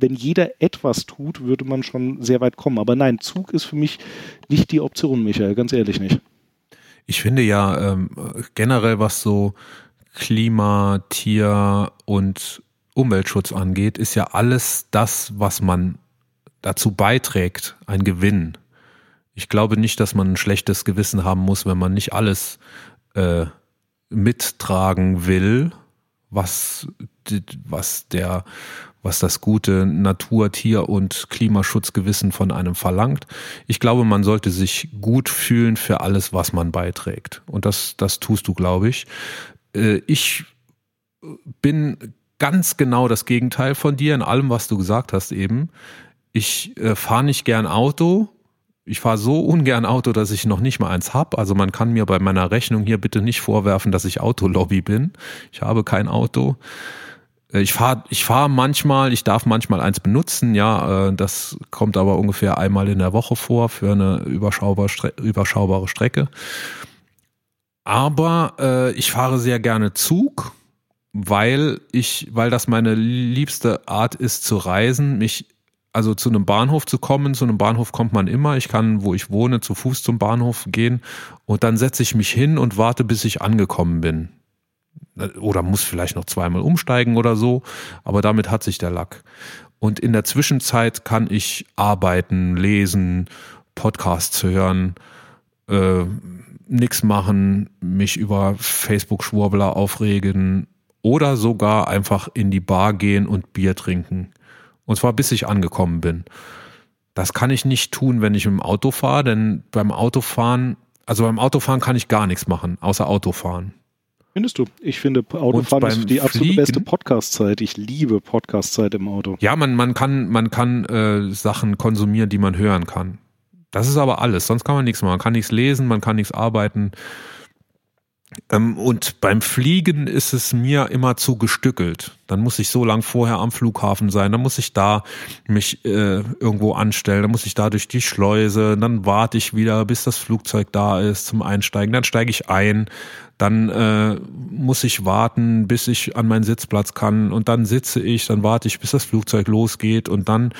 S1: wenn jeder etwas tut, würde man schon sehr weit kommen. Aber nein, Zug ist für mich nicht die Option, Michael, ganz ehrlich nicht.
S3: Ich finde ja ähm, generell, was so Klima, Tier und Umweltschutz angeht, ist ja alles das, was man dazu beiträgt, ein Gewinn. Ich glaube nicht, dass man ein schlechtes Gewissen haben muss, wenn man nicht alles äh, mittragen will, was, was der, was das gute Natur-, Tier- und Klimaschutzgewissen von einem verlangt. Ich glaube, man sollte sich gut fühlen für alles, was man beiträgt. Und das, das tust du, glaube ich. Äh, ich bin ganz genau das Gegenteil von dir in allem, was du gesagt hast eben. Ich äh, fahre nicht gern Auto. Ich fahre so ungern Auto, dass ich noch nicht mal eins habe. Also man kann mir bei meiner Rechnung hier bitte nicht vorwerfen, dass ich Autolobby bin. Ich habe kein Auto. Äh, ich fahre ich fahr manchmal, ich darf manchmal eins benutzen, ja, äh, das kommt aber ungefähr einmal in der Woche vor für eine überschaubare, überschaubare Strecke. Aber äh, ich fahre sehr gerne Zug, weil ich, weil das meine liebste Art ist zu reisen, mich also zu einem Bahnhof zu kommen. Zu einem Bahnhof kommt man immer. Ich kann, wo ich wohne, zu Fuß zum Bahnhof gehen und dann setze ich mich hin und warte, bis ich angekommen bin. Oder muss vielleicht noch zweimal umsteigen oder so, aber damit hat sich der Lack. Und in der Zwischenzeit kann ich arbeiten, lesen, Podcasts hören, äh, nichts machen, mich über Facebook-Schwurbler aufregen oder sogar einfach in die Bar gehen und Bier trinken. Und zwar bis ich angekommen bin. Das kann ich nicht tun, wenn ich im Auto fahre, denn beim Autofahren, also beim Autofahren kann ich gar nichts machen, außer Autofahren.
S1: Findest du? Ich finde, Autofahren ist die absolute Fliegen, beste Podcast-Zeit. Ich liebe Podcast-Zeit im Auto.
S3: Ja, man, man kann, man kann äh, Sachen konsumieren, die man hören kann. Das ist aber alles. Sonst kann man nichts machen. Man kann nichts lesen, man kann nichts arbeiten. Ähm, und beim Fliegen ist es mir immer zu gestückelt. Dann muss ich so lang vorher am Flughafen sein, dann muss ich da mich äh, irgendwo anstellen, dann muss ich da durch die Schleuse, dann warte ich wieder, bis das Flugzeug da ist zum Einsteigen, dann steige ich ein, dann äh, muss ich warten, bis ich an meinen Sitzplatz kann und dann sitze ich, dann warte ich, bis das Flugzeug losgeht und dann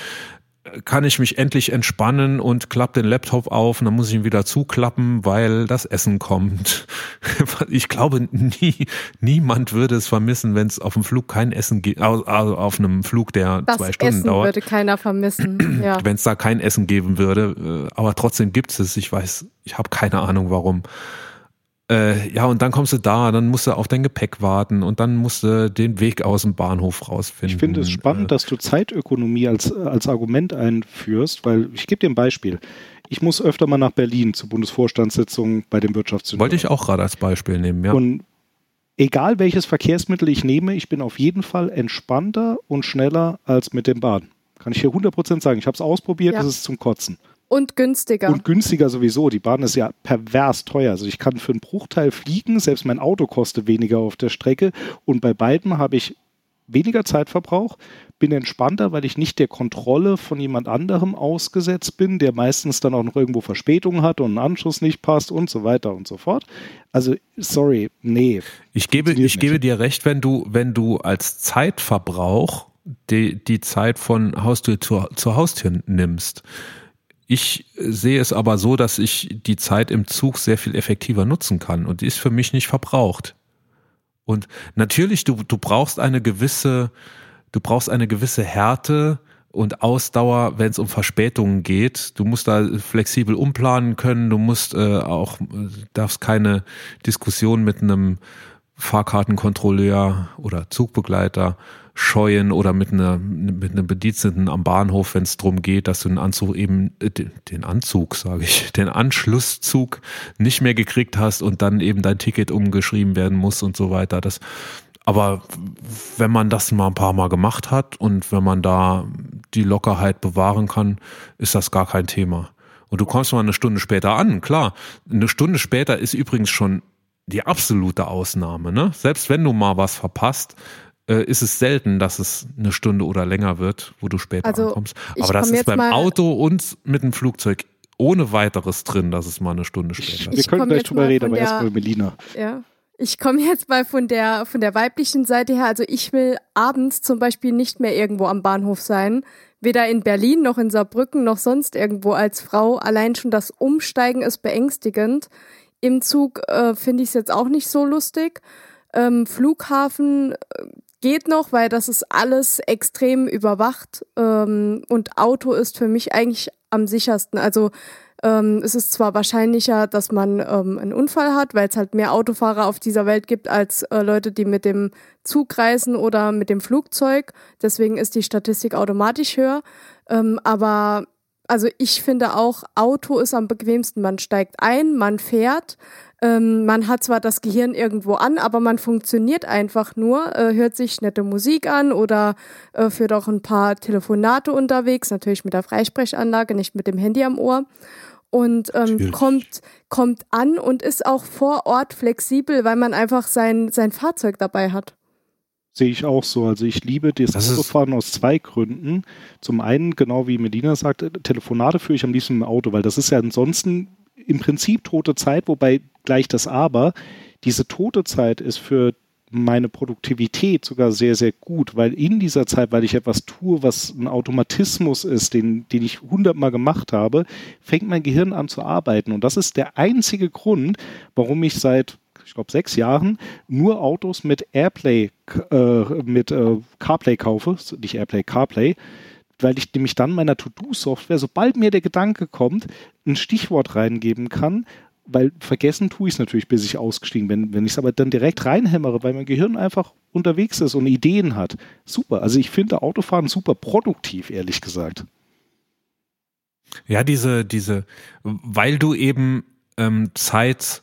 S3: kann ich mich endlich entspannen und klappe den Laptop auf und dann muss ich ihn wieder zuklappen, weil das Essen kommt. *laughs* Ich glaube, nie, niemand würde es vermissen, wenn es auf dem Flug kein Essen gibt, also auf einem Flug, der das zwei Stunden
S4: Essen
S3: dauert.
S4: würde keiner vermissen. *clears throat* Ja.
S3: wenn es da kein Essen geben würde, äh, aber trotzdem gibt es. Ich weiß, ich habe keine Ahnung warum. Äh, ja, und dann kommst du da, dann musst du auf dein Gepäck warten und dann musst du den Weg aus dem Bahnhof rausfinden.
S1: Ich finde es spannend, äh, dass du Zeitökonomie als, als Argument einführst, weil ich gebe dir ein Beispiel. Ich muss öfter mal nach Berlin zur Bundesvorstandssitzung bei dem Wirtschaftssyndrom.
S3: Wollte ich auch gerade als Beispiel nehmen, ja.
S1: Und egal welches Verkehrsmittel ich nehme, ich bin auf jeden Fall entspannter und schneller als mit dem Bahn. Kann ich hier 100% sagen. Ich habe es ausprobiert, ja. das ist zum Kotzen.
S4: Und günstiger.
S1: Und günstiger sowieso. Die Bahn ist ja pervers teuer. Also ich kann für einen Bruchteil fliegen, selbst mein Auto kostet weniger auf der Strecke. Und bei beiden habe ich weniger Zeitverbrauch, bin entspannter, weil ich nicht der Kontrolle von jemand anderem ausgesetzt bin, der meistens dann auch noch irgendwo Verspätung hat und ein Anschluss nicht passt und so weiter und so fort. Also, sorry, nee.
S3: Ich gebe, ich gebe dir recht, wenn du, wenn du als Zeitverbrauch die, die Zeit von Haustür zu, zur Haustür nimmst. Ich sehe es aber so, dass ich die Zeit im Zug sehr viel effektiver nutzen kann und die ist für mich nicht verbraucht. Und natürlich, du, du brauchst eine gewisse, du brauchst eine gewisse Härte und Ausdauer, wenn es um Verspätungen geht. Du musst da flexibel umplanen können. Du musst äh, auch, darfst keine Diskussion mit einem Fahrkartenkontrolleur oder Zugbegleiter scheuen oder mit einer mit einem Bediensteten am Bahnhof, wenn es darum geht, dass du den Anzug eben äh, den Anzug, sage ich, *laughs* den Anschlusszug nicht mehr gekriegt hast und dann eben dein Ticket umgeschrieben werden muss und so weiter. Das aber wenn man das mal ein paar Mal gemacht hat und wenn man da die Lockerheit bewahren kann, ist das gar kein Thema. Und du kommst mal eine Stunde später an, klar. Eine Stunde später ist übrigens schon die absolute Ausnahme, ne? Selbst wenn du mal was verpasst, äh, ist es selten, dass es eine Stunde oder länger wird, wo du später also, ankommst. Aber das ist beim Auto und mit dem Flugzeug ohne weiteres drin, dass es mal eine Stunde später
S1: ist. Wir können gleich drüber reden, aber erstmal Melina.
S4: Ja. Ich komme jetzt mal von der, von der weiblichen Seite her. Also ich will abends zum Beispiel nicht mehr irgendwo am Bahnhof sein. Weder in Berlin noch in Saarbrücken noch sonst irgendwo als Frau. Allein schon das Umsteigen ist beängstigend. Im Zug äh, finde ich es jetzt auch nicht so lustig. Ähm, Flughafen äh, geht noch, weil das ist alles extrem überwacht ähm, und Auto ist für mich eigentlich am sichersten. Also ähm, es ist zwar wahrscheinlicher, dass man ähm, einen Unfall hat, weil es halt mehr Autofahrer auf dieser Welt gibt als äh, Leute, die mit dem Zug reisen oder mit dem Flugzeug. Deswegen ist die Statistik automatisch höher. Ähm, aber also ich finde auch, Auto ist am bequemsten. Man steigt ein, man fährt ähm, man hat zwar das Gehirn irgendwo an, aber man funktioniert einfach nur, äh, hört sich nette Musik an oder äh, führt auch ein paar Telefonate unterwegs, natürlich mit der Freisprechanlage, nicht mit dem Handy am Ohr. Und ähm, kommt, kommt an und ist auch vor Ort flexibel, weil man einfach sein, sein Fahrzeug dabei hat.
S1: Sehe ich auch so. Also ich liebe das, das Autofahren aus zwei Gründen. Zum einen, genau wie Medina sagt, Telefonate führe ich am liebsten im Auto, weil das ist ja ansonsten im Prinzip tote Zeit, wobei gleich das Aber, diese tote Zeit ist für meine Produktivität sogar sehr, sehr gut, weil in dieser Zeit, weil ich etwas tue, was ein Automatismus ist, den, den ich hundertmal gemacht habe, fängt mein Gehirn an zu arbeiten. Und das ist der einzige Grund, warum ich seit, ich glaube, sechs Jahren nur Autos mit Airplay, äh, mit äh, CarPlay kaufe, nicht Airplay, CarPlay, weil ich nämlich dann meiner To-Do-Software, sobald mir der Gedanke kommt, ein Stichwort reingeben kann weil vergessen tue ich es natürlich, bis ich ausgestiegen bin. Wenn ich es aber dann direkt reinhämmere, weil mein Gehirn einfach unterwegs ist und Ideen hat, super. Also ich finde Autofahren super produktiv, ehrlich gesagt.
S3: Ja, diese, diese, weil du eben ähm, Zeit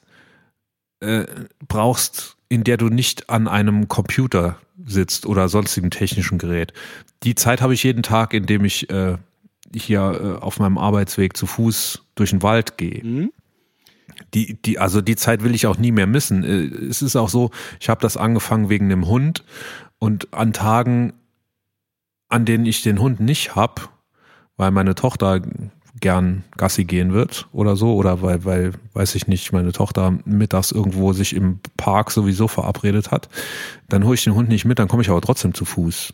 S3: äh, brauchst, in der du nicht an einem Computer sitzt oder sonstigem technischen Gerät. Die Zeit habe ich jeden Tag, indem ich äh, hier äh, auf meinem Arbeitsweg zu Fuß durch den Wald gehe. Mhm. Die, die, also die Zeit will ich auch nie mehr missen. Äh, es ist auch so, ich habe das angefangen wegen dem Hund und an Tagen, an denen ich den Hund nicht hab, weil meine Tochter gern Gassi gehen wird oder so oder weil, weil, weiß ich nicht, meine Tochter mittags irgendwo sich im Park sowieso verabredet hat, dann hole ich den Hund nicht mit, dann komme ich aber trotzdem zu Fuß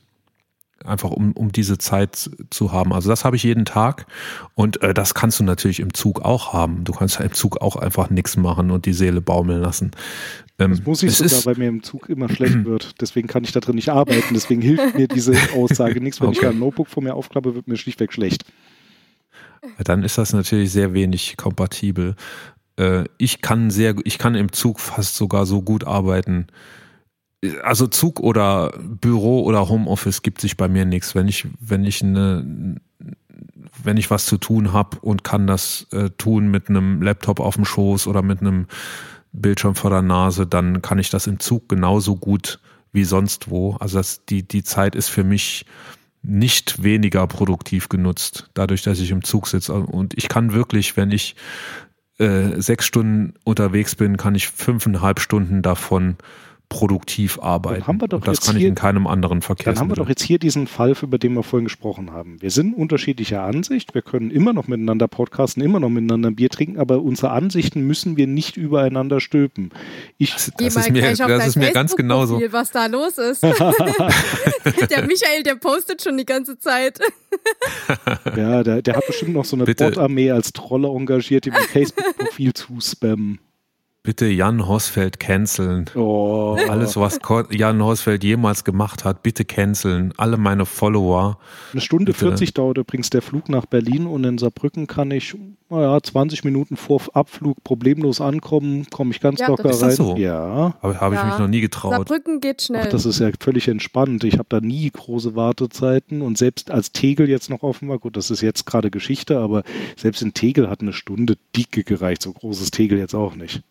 S3: einfach um, um diese Zeit zu haben. Also das habe ich jeden Tag und äh, das kannst du natürlich im Zug auch haben. Du kannst ja im Zug auch einfach nichts machen und die Seele baumeln lassen.
S1: Ähm, das muss ich sogar, ist, weil mir im Zug immer schlecht *clears throat* wird. Deswegen kann ich da drin nicht arbeiten. Deswegen hilft mir diese *laughs* Aussage nichts. Wenn okay. ich ein Notebook vor mir aufklappe, wird mir schlichtweg schlecht.
S3: Dann ist das natürlich sehr wenig kompatibel. Äh, ich kann sehr, ich kann im Zug fast sogar so gut arbeiten, also Zug oder Büro oder Homeoffice gibt sich bei mir nichts. Wenn ich, wenn ich eine, wenn ich was zu tun habe und kann das äh, tun mit einem Laptop auf dem Schoß oder mit einem Bildschirm vor der Nase, dann kann ich das im Zug genauso gut wie sonst wo. Also das, die, die Zeit ist für mich nicht weniger produktiv genutzt, dadurch, dass ich im Zug sitze. Und ich kann wirklich, wenn ich äh, sechs Stunden unterwegs bin, kann ich fünfeinhalb Stunden davon produktiv arbeiten.
S1: Haben wir doch
S3: das kann
S1: hier,
S3: ich in keinem anderen Verkehr.
S1: Dann haben wir doch jetzt hier diesen Fall, über den wir vorhin gesprochen haben. Wir sind unterschiedlicher Ansicht, wir können immer noch miteinander podcasten, immer noch miteinander ein Bier trinken, aber unsere Ansichten müssen wir nicht übereinander stülpen.
S3: Ich, das, das ist mir, das ist mir ganz genauso.
S4: Was da los ist. *laughs* der Michael, der postet schon die ganze Zeit. *laughs*
S1: ja, der, der hat bestimmt noch so eine Bot-Armee als Trolle engagiert, die mit *laughs* Facebook-Profil zu spammen.
S3: Bitte Jan Hosfeld canceln. Oh. Alles, was Jan Hosfeld jemals gemacht hat, bitte canceln. Alle meine Follower.
S1: Eine Stunde bitte. 40 dauert übrigens der Flug nach Berlin und in Saarbrücken kann ich, naja, 20 Minuten vor Abflug problemlos ankommen, komme ich ganz ja, locker rein.
S3: So? Ja. Habe hab ja. ich mich noch nie getraut.
S4: Saarbrücken geht schnell. Ach,
S1: das ist ja völlig entspannt. Ich habe da nie große Wartezeiten und selbst als Tegel jetzt noch offen war, gut, das ist jetzt gerade Geschichte, aber selbst in Tegel hat eine Stunde dicke gereicht. So großes Tegel jetzt auch nicht.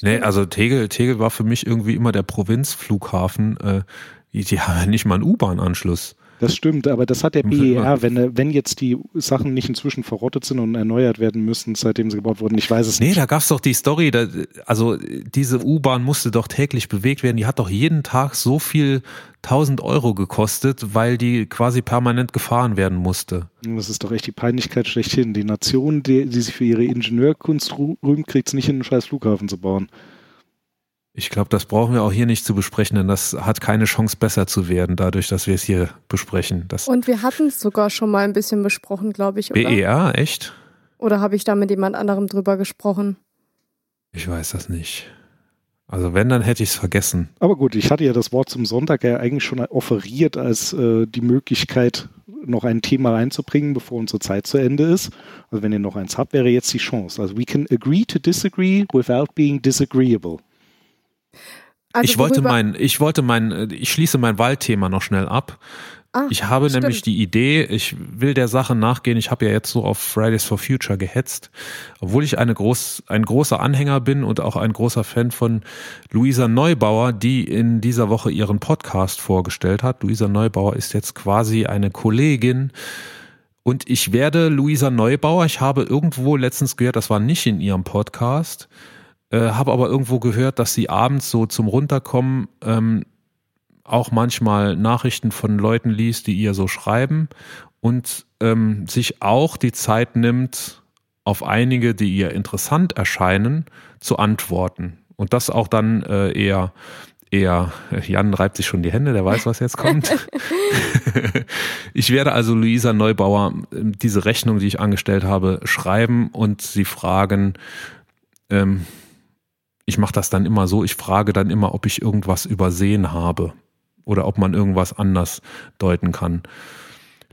S3: Nee, also Tegel, Tegel war für mich irgendwie immer der Provinzflughafen. Äh, die, die haben ja nicht mal einen U-Bahn-Anschluss.
S1: Das stimmt, aber das hat der BER, wenn, wenn jetzt die Sachen nicht inzwischen verrottet sind und erneuert werden müssen, seitdem sie gebaut wurden. Ich weiß es
S3: nee,
S1: nicht.
S3: Nee, da gab's doch die Story, da, also diese U-Bahn musste doch täglich bewegt werden. Die hat doch jeden Tag so viel 1000 Euro gekostet, weil die quasi permanent gefahren werden musste.
S1: Das ist doch echt die Peinlichkeit schlechthin. Die Nation, die, die sich für ihre Ingenieurkunst rühmt, kriegt's nicht in einen scheiß Flughafen zu bauen.
S3: Ich glaube, das brauchen wir auch hier nicht zu besprechen, denn das hat keine Chance besser zu werden, dadurch, dass wir es hier besprechen. Das
S4: Und wir hatten es sogar schon mal ein bisschen besprochen, glaube ich.
S3: Oder? BER, echt?
S4: Oder habe ich da mit jemand anderem drüber gesprochen?
S3: Ich weiß das nicht. Also wenn, dann hätte ich es vergessen.
S1: Aber gut, ich hatte ja das Wort zum Sonntag ja eigentlich schon offeriert als äh, die Möglichkeit, noch ein Thema reinzubringen, bevor unsere Zeit zu Ende ist. Also wenn ihr noch eins habt, wäre jetzt die Chance. Also we can agree to disagree without being disagreeable.
S3: Also ich wollte mein, ich wollte mein, ich schließe mein Waldthema noch schnell ab. Ah, ich habe stimmt. nämlich die Idee, ich will der Sache nachgehen. Ich habe ja jetzt so auf Fridays for Future gehetzt, obwohl ich eine groß, ein großer Anhänger bin und auch ein großer Fan von Luisa Neubauer, die in dieser Woche ihren Podcast vorgestellt hat. Luisa Neubauer ist jetzt quasi eine Kollegin und ich werde Luisa Neubauer, ich habe irgendwo letztens gehört, das war nicht in ihrem Podcast, äh, habe aber irgendwo gehört, dass sie abends so zum Runterkommen ähm, auch manchmal Nachrichten von Leuten liest, die ihr so schreiben und ähm, sich auch die Zeit nimmt, auf einige, die ihr interessant erscheinen, zu antworten. Und das auch dann äh, eher, eher, Jan reibt sich schon die Hände, der weiß, was jetzt kommt. *laughs* ich werde also Luisa Neubauer ähm, diese Rechnung, die ich angestellt habe, schreiben und sie fragen, ähm, ich mache das dann immer so, ich frage dann immer, ob ich irgendwas übersehen habe oder ob man irgendwas anders deuten kann.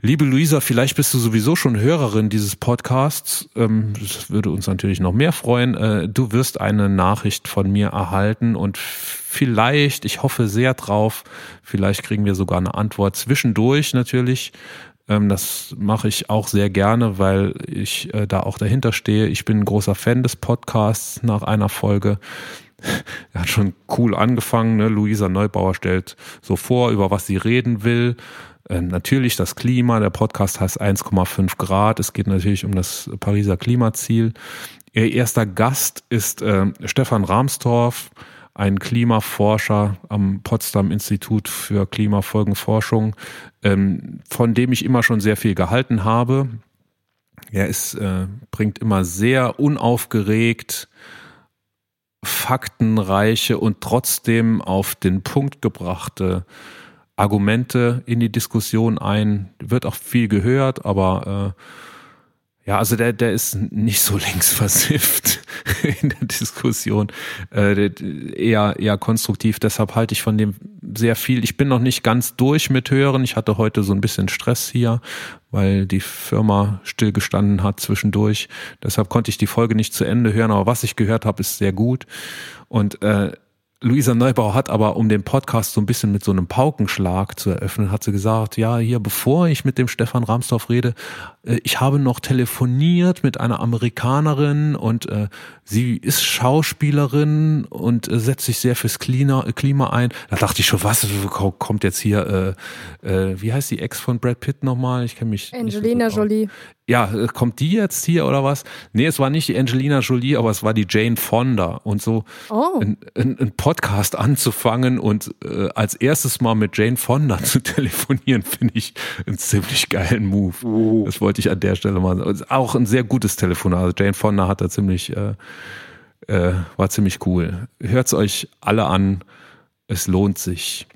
S3: Liebe Luisa, vielleicht bist du sowieso schon Hörerin dieses Podcasts. Ähm, das würde uns natürlich noch mehr freuen. Äh, du wirst eine Nachricht von mir erhalten und vielleicht, ich hoffe sehr drauf, vielleicht kriegen wir sogar eine Antwort zwischendurch natürlich. Ähm, das mache ich auch sehr gerne, weil ich äh, da auch dahinter stehe. Ich bin ein großer Fan des Podcasts nach einer Folge. *laughs* Er hat schon cool angefangen. Ne? Luisa Neubauer stellt so vor, über was sie reden will. Ähm, natürlich das Klima. Der Podcast heißt 1,5 Grad. Es geht natürlich um das Pariser Klimaziel. Ihr erster Gast ist äh, Stefan Rahmstorff ein Klimaforscher am Potsdam Institut für Klimafolgenforschung, ähm, von dem ich immer schon sehr viel gehalten habe. Er ist, äh, bringt immer sehr unaufgeregt, faktenreiche und trotzdem auf den Punkt gebrachte Argumente in die Diskussion ein. Wird auch viel gehört, aber äh, ja, also der, der ist nicht so *laughs* links versifft in der Diskussion, äh, eher, eher konstruktiv. Deshalb halte ich von dem sehr viel. Ich bin noch nicht ganz durch mit Hören. Ich hatte heute so ein bisschen Stress hier, weil die Firma stillgestanden hat zwischendurch. Deshalb konnte ich die Folge nicht zu Ende hören. Aber was ich gehört habe, ist sehr gut. Und äh, Luisa Neubauer hat aber, um den Podcast so ein bisschen mit so einem Paukenschlag zu eröffnen, hat sie gesagt, ja, hier, bevor ich mit dem Stefan Ramsdorf rede, ich habe noch telefoniert mit einer Amerikanerin und äh, sie ist Schauspielerin und äh, setzt sich sehr fürs Klima, Klima ein. Da dachte ich schon, was kommt jetzt hier, äh, äh, wie heißt die Ex von Brad Pitt nochmal? Ich kenne mich.
S4: Angelina so Jolie
S3: ja, äh, kommt die jetzt hier oder was? Nee, es war nicht die Angelina Jolie, aber es war die Jane Fonda. Und so oh. einen Podcast anzufangen und äh, als erstes mal mit Jane Fonda *laughs* zu telefonieren, finde ich einen ziemlich geilen Move. Uh. Das wollte ich an der Stelle mal sagen. Auch ein sehr gutes Telefonat. Also Jane Fonda hat da ziemlich, äh, äh, war ziemlich cool. Hört's euch alle an. Es lohnt sich.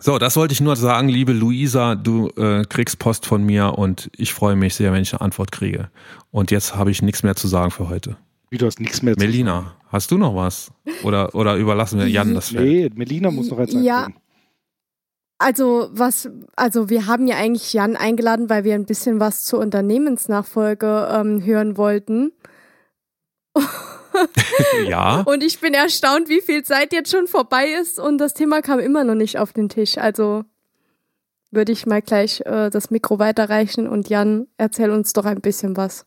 S3: So, das wollte ich nur sagen, liebe Luisa, du äh, kriegst Post von mir und ich freue mich sehr, wenn ich eine Antwort kriege. Und jetzt habe ich nichts mehr zu sagen für heute.
S1: Wie du hast nichts mehr
S3: Melina, zu sagen. hast du noch was? Oder, oder überlassen wir Jan das Feld? Nee,
S1: Melina muss noch jetzt
S4: Ja. Also was, also wir haben ja eigentlich Jan eingeladen, weil wir ein bisschen was zur Unternehmensnachfolge ähm, hören wollten. *laughs*
S3: ja.
S4: Und ich bin erstaunt, wie viel Zeit jetzt schon vorbei ist und das Thema kam immer noch nicht auf den Tisch. Also würde ich mal gleich äh, das Mikro weiterreichen und Jan, erzähl uns doch ein bisschen was.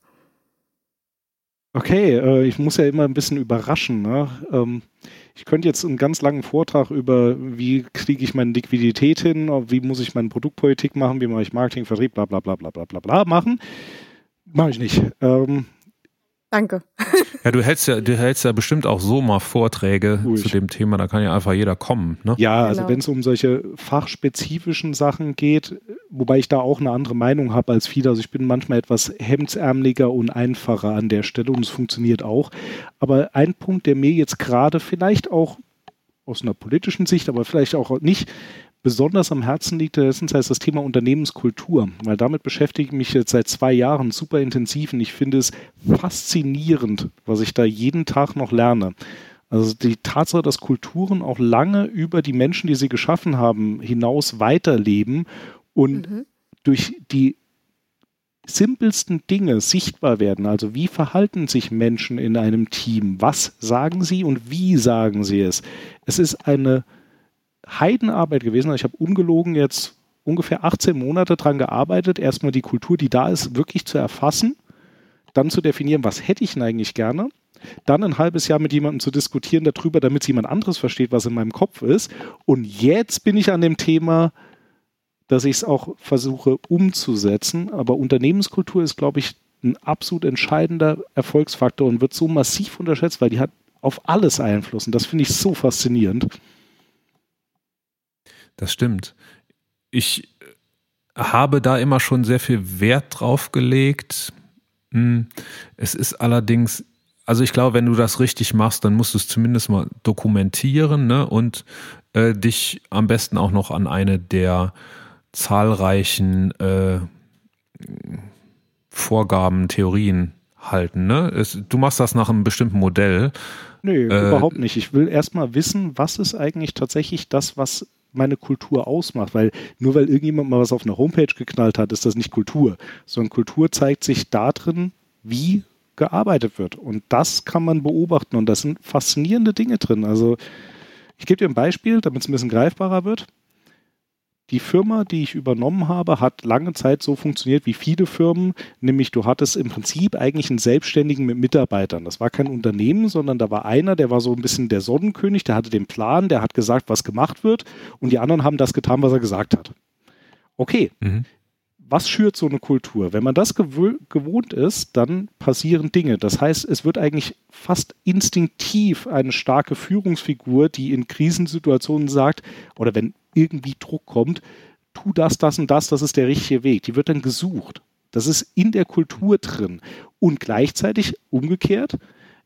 S1: Okay, äh, ich muss ja immer ein bisschen überraschen. Ne? Ähm, ich könnte jetzt einen ganz langen Vortrag über, wie kriege ich meine Liquidität hin, wie muss ich meine Produktpolitik machen, wie mache ich Marketing, Vertrieb, bla bla bla bla bla bla machen. Mache ich nicht. Ähm,
S4: Danke.
S3: Ja, du hältst ja, du hältst ja bestimmt auch so mal Vorträge Ruhig. zu dem Thema, da kann ja einfach jeder kommen. Ne?
S1: Ja, also genau. wenn es um solche fachspezifischen Sachen geht, wobei ich da auch eine andere Meinung habe als viele, also ich bin manchmal etwas hemdsärmeliger und einfacher an der Stelle und es funktioniert auch. Aber ein Punkt, der mir jetzt gerade vielleicht auch aus einer politischen Sicht, aber vielleicht auch nicht, besonders am Herzen liegt, das heißt das Thema Unternehmenskultur, weil damit beschäftige ich mich jetzt seit zwei Jahren super intensiv und ich finde es faszinierend, was ich da jeden Tag noch lerne. Also die Tatsache, dass Kulturen auch lange über die Menschen, die sie geschaffen haben, hinaus weiterleben und mhm. durch die simpelsten Dinge sichtbar werden. Also wie verhalten sich Menschen in einem Team? Was sagen sie und wie sagen sie es? Es ist eine Heidenarbeit gewesen. Ich habe ungelogen jetzt ungefähr 18 Monate daran gearbeitet, erstmal die Kultur, die da ist, wirklich zu erfassen, dann zu definieren, was hätte ich denn eigentlich gerne, dann ein halbes Jahr mit jemandem zu diskutieren darüber, damit es jemand anderes versteht, was in meinem Kopf ist. Und jetzt bin ich an dem Thema, dass ich es auch versuche umzusetzen. Aber Unternehmenskultur ist, glaube ich, ein absolut entscheidender Erfolgsfaktor und wird so massiv unterschätzt, weil die hat auf alles Einfluss. Und das finde ich so faszinierend.
S3: Das stimmt. Ich habe da immer schon sehr viel Wert drauf gelegt. Hm, es ist allerdings, also ich glaube, wenn du das richtig machst, dann musst du es zumindest mal dokumentieren ne? und äh, dich am besten auch noch an eine der zahlreichen äh, Vorgaben, Theorien halten. Ne? Es, du machst das nach einem bestimmten Modell.
S1: Nö, äh, überhaupt nicht. Ich will erstmal wissen, was ist eigentlich tatsächlich das, was meine Kultur ausmacht, weil nur weil irgendjemand mal was auf eine Homepage geknallt hat, ist das nicht Kultur, sondern Kultur zeigt sich darin, wie gearbeitet wird. Und das kann man beobachten und das sind faszinierende Dinge drin. Also ich gebe dir ein Beispiel, damit es ein bisschen greifbarer wird die Firma, die ich übernommen habe, hat lange Zeit so funktioniert wie viele Firmen, nämlich du hattest im Prinzip eigentlich einen Selbstständigen mit Mitarbeitern. Das war kein Unternehmen, sondern da war einer, der war so ein bisschen der Sonnenkönig, der hatte den Plan, der hat gesagt, was gemacht wird und die anderen haben das getan, was er gesagt hat. Okay, mhm. was schürt so eine Kultur? Wenn man das gewohnt ist, dann passieren Dinge. Das heißt, es wird eigentlich fast instinktiv eine starke Führungsfigur, die in Krisensituationen sagt, oder wenn irgendwie Druck kommt, tu das, das und das, das ist der richtige Weg. Die wird dann gesucht. Das ist in der Kultur drin. Und gleichzeitig umgekehrt,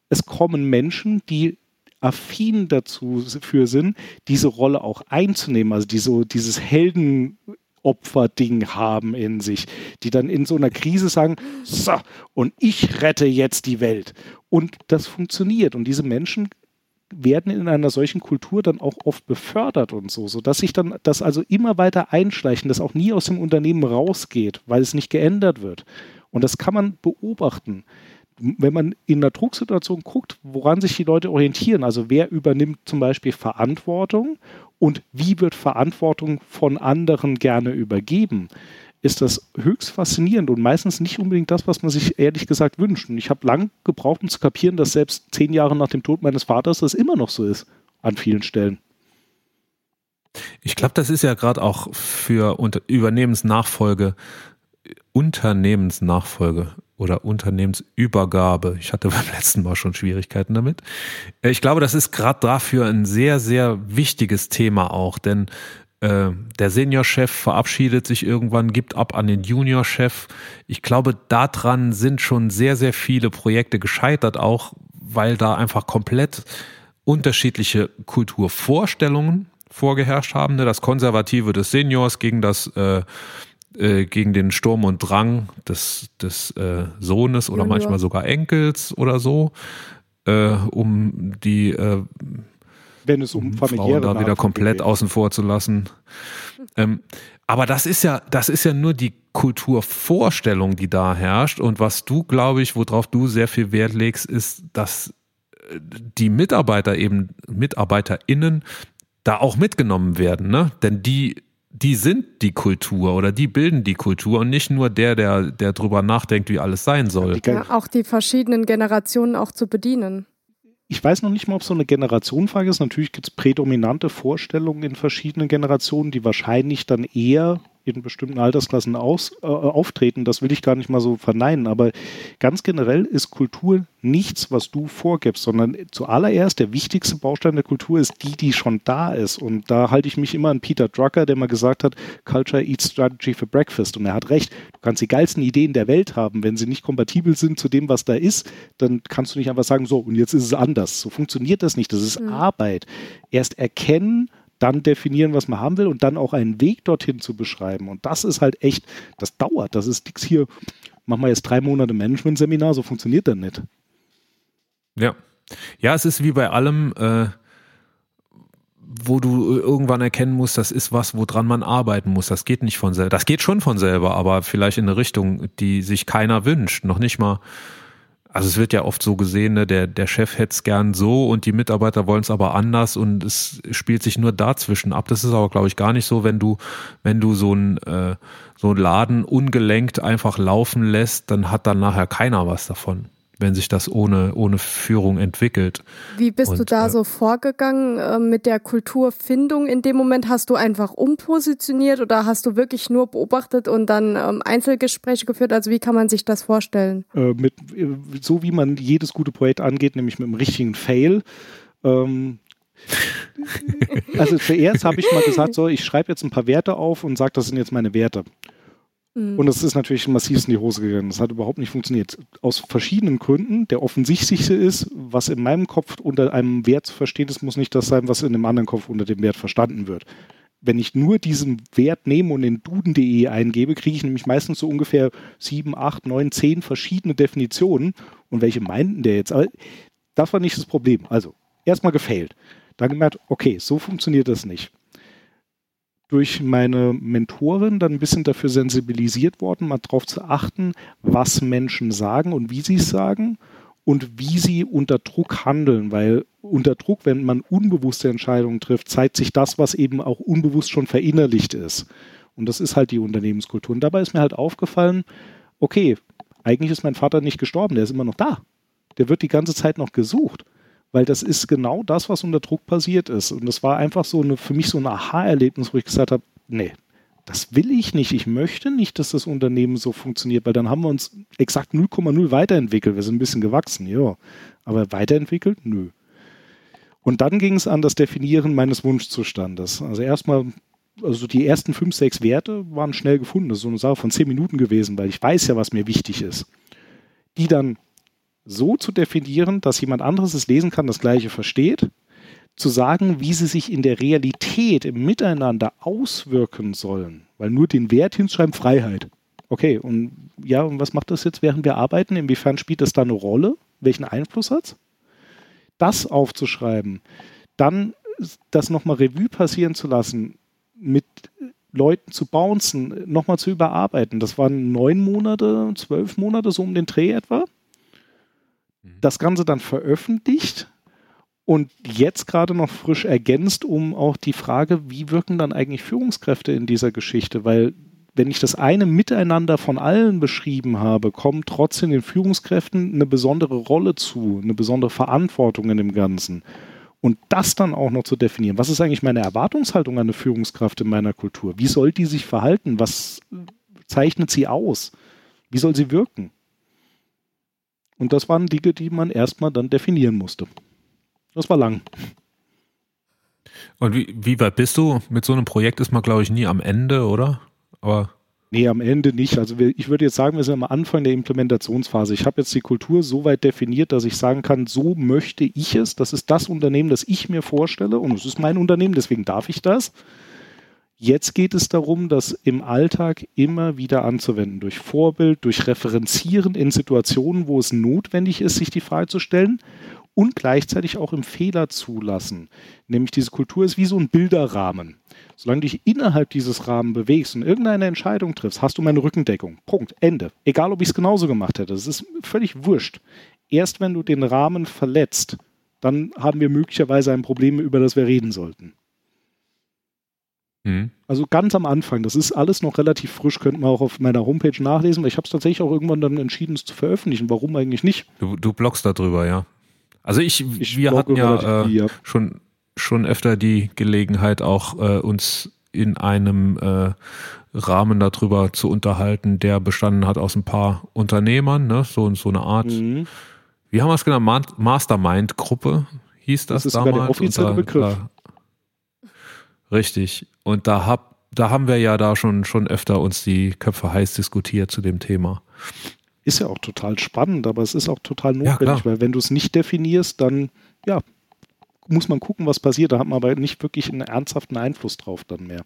S1: es kommen Menschen, die affin dazu für sind, diese Rolle auch einzunehmen, also diese, dieses Heldenopfer-Ding haben in sich, die dann in so einer Krise sagen, so, und ich rette jetzt die Welt. Und das funktioniert. Und diese Menschen werden in einer solchen Kultur dann auch oft befördert und so, sodass sich dann das also immer weiter einschleichen, das auch nie aus dem Unternehmen rausgeht, weil es nicht geändert wird. Und das kann man beobachten. Wenn man in einer Drucksituation guckt, woran sich die Leute orientieren, also wer übernimmt zum Beispiel Verantwortung und wie wird Verantwortung von anderen gerne übergeben, ist das höchst faszinierend und meistens nicht unbedingt das, was man sich ehrlich gesagt wünscht. Und ich habe lang gebraucht, um zu kapieren, dass selbst zehn Jahre nach dem Tod meines Vaters das immer noch so ist, an vielen Stellen.
S3: Ich glaube, das ist ja gerade auch für Übernehmensnachfolge, Unternehmensnachfolge oder Unternehmensübergabe. Ich hatte *laughs* beim letzten Mal schon Schwierigkeiten damit. Ich glaube, das ist gerade dafür ein sehr, sehr wichtiges Thema auch, denn äh, der Seniorchef verabschiedet sich irgendwann, gibt ab an den Juniorchef. Ich glaube, daran sind schon sehr, sehr viele Projekte gescheitert, auch weil da einfach komplett unterschiedliche Kulturvorstellungen vorgeherrscht haben. Ne? Das Konservative des Seniors gegen das äh, äh, gegen den Sturm und Drang des, des äh, Sohnes oder Junior. manchmal sogar Enkels oder so, äh, um die äh,
S1: wenn es um mhm. familiäre
S3: Frauen da wieder komplett geht. außen vor zu lassen. Ähm, aber das ist ja, das ist ja nur die Kulturvorstellung, die da herrscht. Und was du, glaube ich, worauf du sehr viel Wert legst, ist, dass äh, die Mitarbeiter eben, MitarbeiterInnen, da auch mitgenommen werden, ne? Denn die, die sind die Kultur oder die bilden die Kultur und nicht nur der, der, der drüber nachdenkt, wie alles sein soll.
S4: Ja, auch die verschiedenen Generationen auch zu bedienen
S1: ich weiß noch nicht mal, ob so eine Generationenfrage ist. Natürlich gibt es prädominante Vorstellungen in verschiedenen Generationen, die wahrscheinlich dann eher in bestimmten Altersklassen aus, äh, auftreten. Das will ich gar nicht mal so verneinen. Aber ganz generell ist Kultur nichts, was du vorgibst, sondern zuallererst der wichtigste Baustein der Kultur ist die, die schon da ist. Und da halte ich mich immer an Peter Drucker, der mal gesagt hat, Culture eats strategy for breakfast. Und er hat recht. Du kannst die geilsten Ideen der Welt haben. Wenn sie nicht kompatibel sind zu dem, was da ist, dann kannst du nicht einfach sagen, so, und jetzt ist es anders. So funktioniert das nicht. Das ist mhm. Arbeit. Erst erkennen, dann definieren, was man haben will und dann auch einen Weg dorthin zu beschreiben. Und das ist halt echt, das dauert. Das ist nichts hier, machen wir jetzt drei Monate Management-Seminar, so funktioniert das nicht.
S3: Ja. Ja, es ist wie bei allem, äh, wo du irgendwann erkennen musst, das ist was, woran man arbeiten muss. Das geht nicht von selber. Das geht schon von selber, aber vielleicht in eine Richtung, die sich keiner wünscht. Noch nicht mal also es wird ja oft so gesehen, ne, der, der Chef hätte es gern so und die Mitarbeiter wollen es aber anders und es spielt sich nur dazwischen ab. Das ist aber, glaube ich, gar nicht so, wenn du, wenn du so ein äh, so ein Laden ungelenkt einfach laufen lässt, dann hat dann nachher keiner was davon wenn sich das ohne, ohne Führung entwickelt.
S4: Wie bist Und, du da äh, so vorgegangen äh, mit der Kulturfindung? In dem Moment hast du einfach umpositioniert oder hast du wirklich nur beobachtet und dann ähm, Einzelgespräche geführt? Also wie kann man sich das vorstellen?
S1: Äh, mit, äh, so wie man jedes gute Projekt angeht, nämlich mit einem richtigen Fail. Ähm, *laughs* also zuerst habe ich mal gesagt, so, ich schreibe jetzt ein paar Werte auf und sage, das sind jetzt meine Werte. Mhm. Und es ist natürlich massiv in die Hose gegangen. Das hat überhaupt nicht funktioniert. Aus verschiedenen Gründen. Der offensichtlichste ist, was in meinem Kopf unter einem Wert zu verstehen ist, muss nicht das sein, was in dem anderen Kopf unter dem Wert verstanden wird. Wenn ich nur diesen Wert nehme und in duden.de eingebe, kriege ich nämlich meistens so ungefähr sieben, acht, neun, zehn verschiedene Definitionen. Und welche meinten der jetzt? Aber das war nicht das Problem. Also, erstmal gefailt. Dann gemerkt, okay, so funktioniert das nicht durch meine Mentorin dann ein bisschen dafür sensibilisiert worden, mal darauf zu achten, was Menschen sagen und wie sie es sagen und wie sie unter Druck handeln, weil unter Druck, wenn man unbewusste Entscheidungen trifft, zeigt sich das, was eben auch unbewusst schon verinnerlicht ist. Und das ist halt die Unternehmenskultur. Und dabei ist mir halt aufgefallen, okay, eigentlich ist mein Vater nicht gestorben, der ist immer noch da. Der wird die ganze Zeit noch gesucht weil das ist genau das, was unter Druck passiert ist. Und das war einfach so eine, für mich so ein Aha-Erlebnis, wo ich gesagt habe, nee, das will ich nicht. Ich möchte nicht, dass das Unternehmen so funktioniert, weil dann haben wir uns exakt 0,0 weiterentwickelt. Wir sind ein bisschen gewachsen, ja. Aber weiterentwickelt? Nö. Und dann ging es an das Definieren meines Wunschzustandes. Also erstmal, also die ersten fünf, sechs Werte waren schnell gefunden. Das ist so eine Sache von zehn Minuten gewesen, weil ich weiß ja, was mir wichtig ist. Die dann so zu definieren, dass jemand anderes es lesen kann, das gleiche versteht, zu sagen, wie sie sich in der Realität, im Miteinander auswirken sollen, weil nur den Wert hinschreiben, Freiheit. Okay, und ja, und was macht das jetzt, während wir arbeiten? Inwiefern spielt das da eine Rolle? Welchen Einfluss hat Das aufzuschreiben, dann das nochmal Revue passieren zu lassen, mit Leuten zu bouncen, nochmal zu überarbeiten. Das waren neun Monate, zwölf Monate, so um den Dreh etwa das Ganze dann veröffentlicht und jetzt gerade noch frisch ergänzt um auch die Frage, wie wirken dann eigentlich Führungskräfte in dieser Geschichte? Weil wenn ich das eine Miteinander von allen beschrieben habe, kommt trotzdem den Führungskräften eine besondere Rolle zu, eine besondere Verantwortung in dem Ganzen. Und das dann auch noch zu definieren. Was ist eigentlich meine Erwartungshaltung an eine Führungskraft in meiner Kultur? Wie soll die sich verhalten? Was zeichnet sie aus? Wie soll sie wirken? Und das waren Dinge, die man erstmal dann definieren musste. Das war lang.
S3: Und wie, wie weit bist du? Mit so einem Projekt ist man, glaube ich, nie am Ende, oder?
S1: Aber Nee, am Ende nicht. Also ich würde jetzt sagen, wir sind am Anfang der Implementationsphase. Ich habe jetzt die Kultur so weit definiert, dass ich sagen kann, so möchte ich es. Das ist das Unternehmen, das ich mir vorstelle und es ist mein Unternehmen, deswegen darf ich das. Jetzt geht es darum, das im Alltag immer wieder anzuwenden, durch Vorbild, durch Referenzieren in Situationen, wo es notwendig ist, sich die Frage zu stellen und gleichzeitig auch im Fehler zulassen. Nämlich diese Kultur ist wie so ein Bilderrahmen. Solange du dich innerhalb dieses Rahmens bewegst und irgendeine Entscheidung triffst, hast du meine Rückendeckung. Punkt. Ende. Egal, ob ich es genauso gemacht hätte. Das ist völlig wurscht. Erst wenn du den Rahmen verletzt, dann haben wir möglicherweise ein Problem, über das wir reden sollten. Mhm. Also ganz am Anfang, das ist alles noch relativ frisch, könnte man auch auf meiner Homepage nachlesen, weil ich habe es tatsächlich auch irgendwann dann entschieden, es zu veröffentlichen. Warum eigentlich nicht?
S3: Du, du bloggst darüber, ja. Also ich, ich wir hatten ja, äh, ja, schon, schon öfter die Gelegenheit, auch äh, uns in einem äh, Rahmen darüber zu unterhalten, der bestanden hat aus ein paar Unternehmern, ne? so, so eine Art, mhm. wie haben wir es genannt, Mastermind-Gruppe hieß das, das ist damals. Der offizielle Begriff. Richtig. Und da hab, da haben wir ja da schon, schon öfter uns die Köpfe heiß diskutiert zu dem Thema.
S1: Ist ja auch total spannend, aber es ist auch total notwendig, ja, weil wenn du es nicht definierst, dann ja, muss man gucken, was passiert. Da hat man aber nicht wirklich einen ernsthaften Einfluss drauf dann mehr.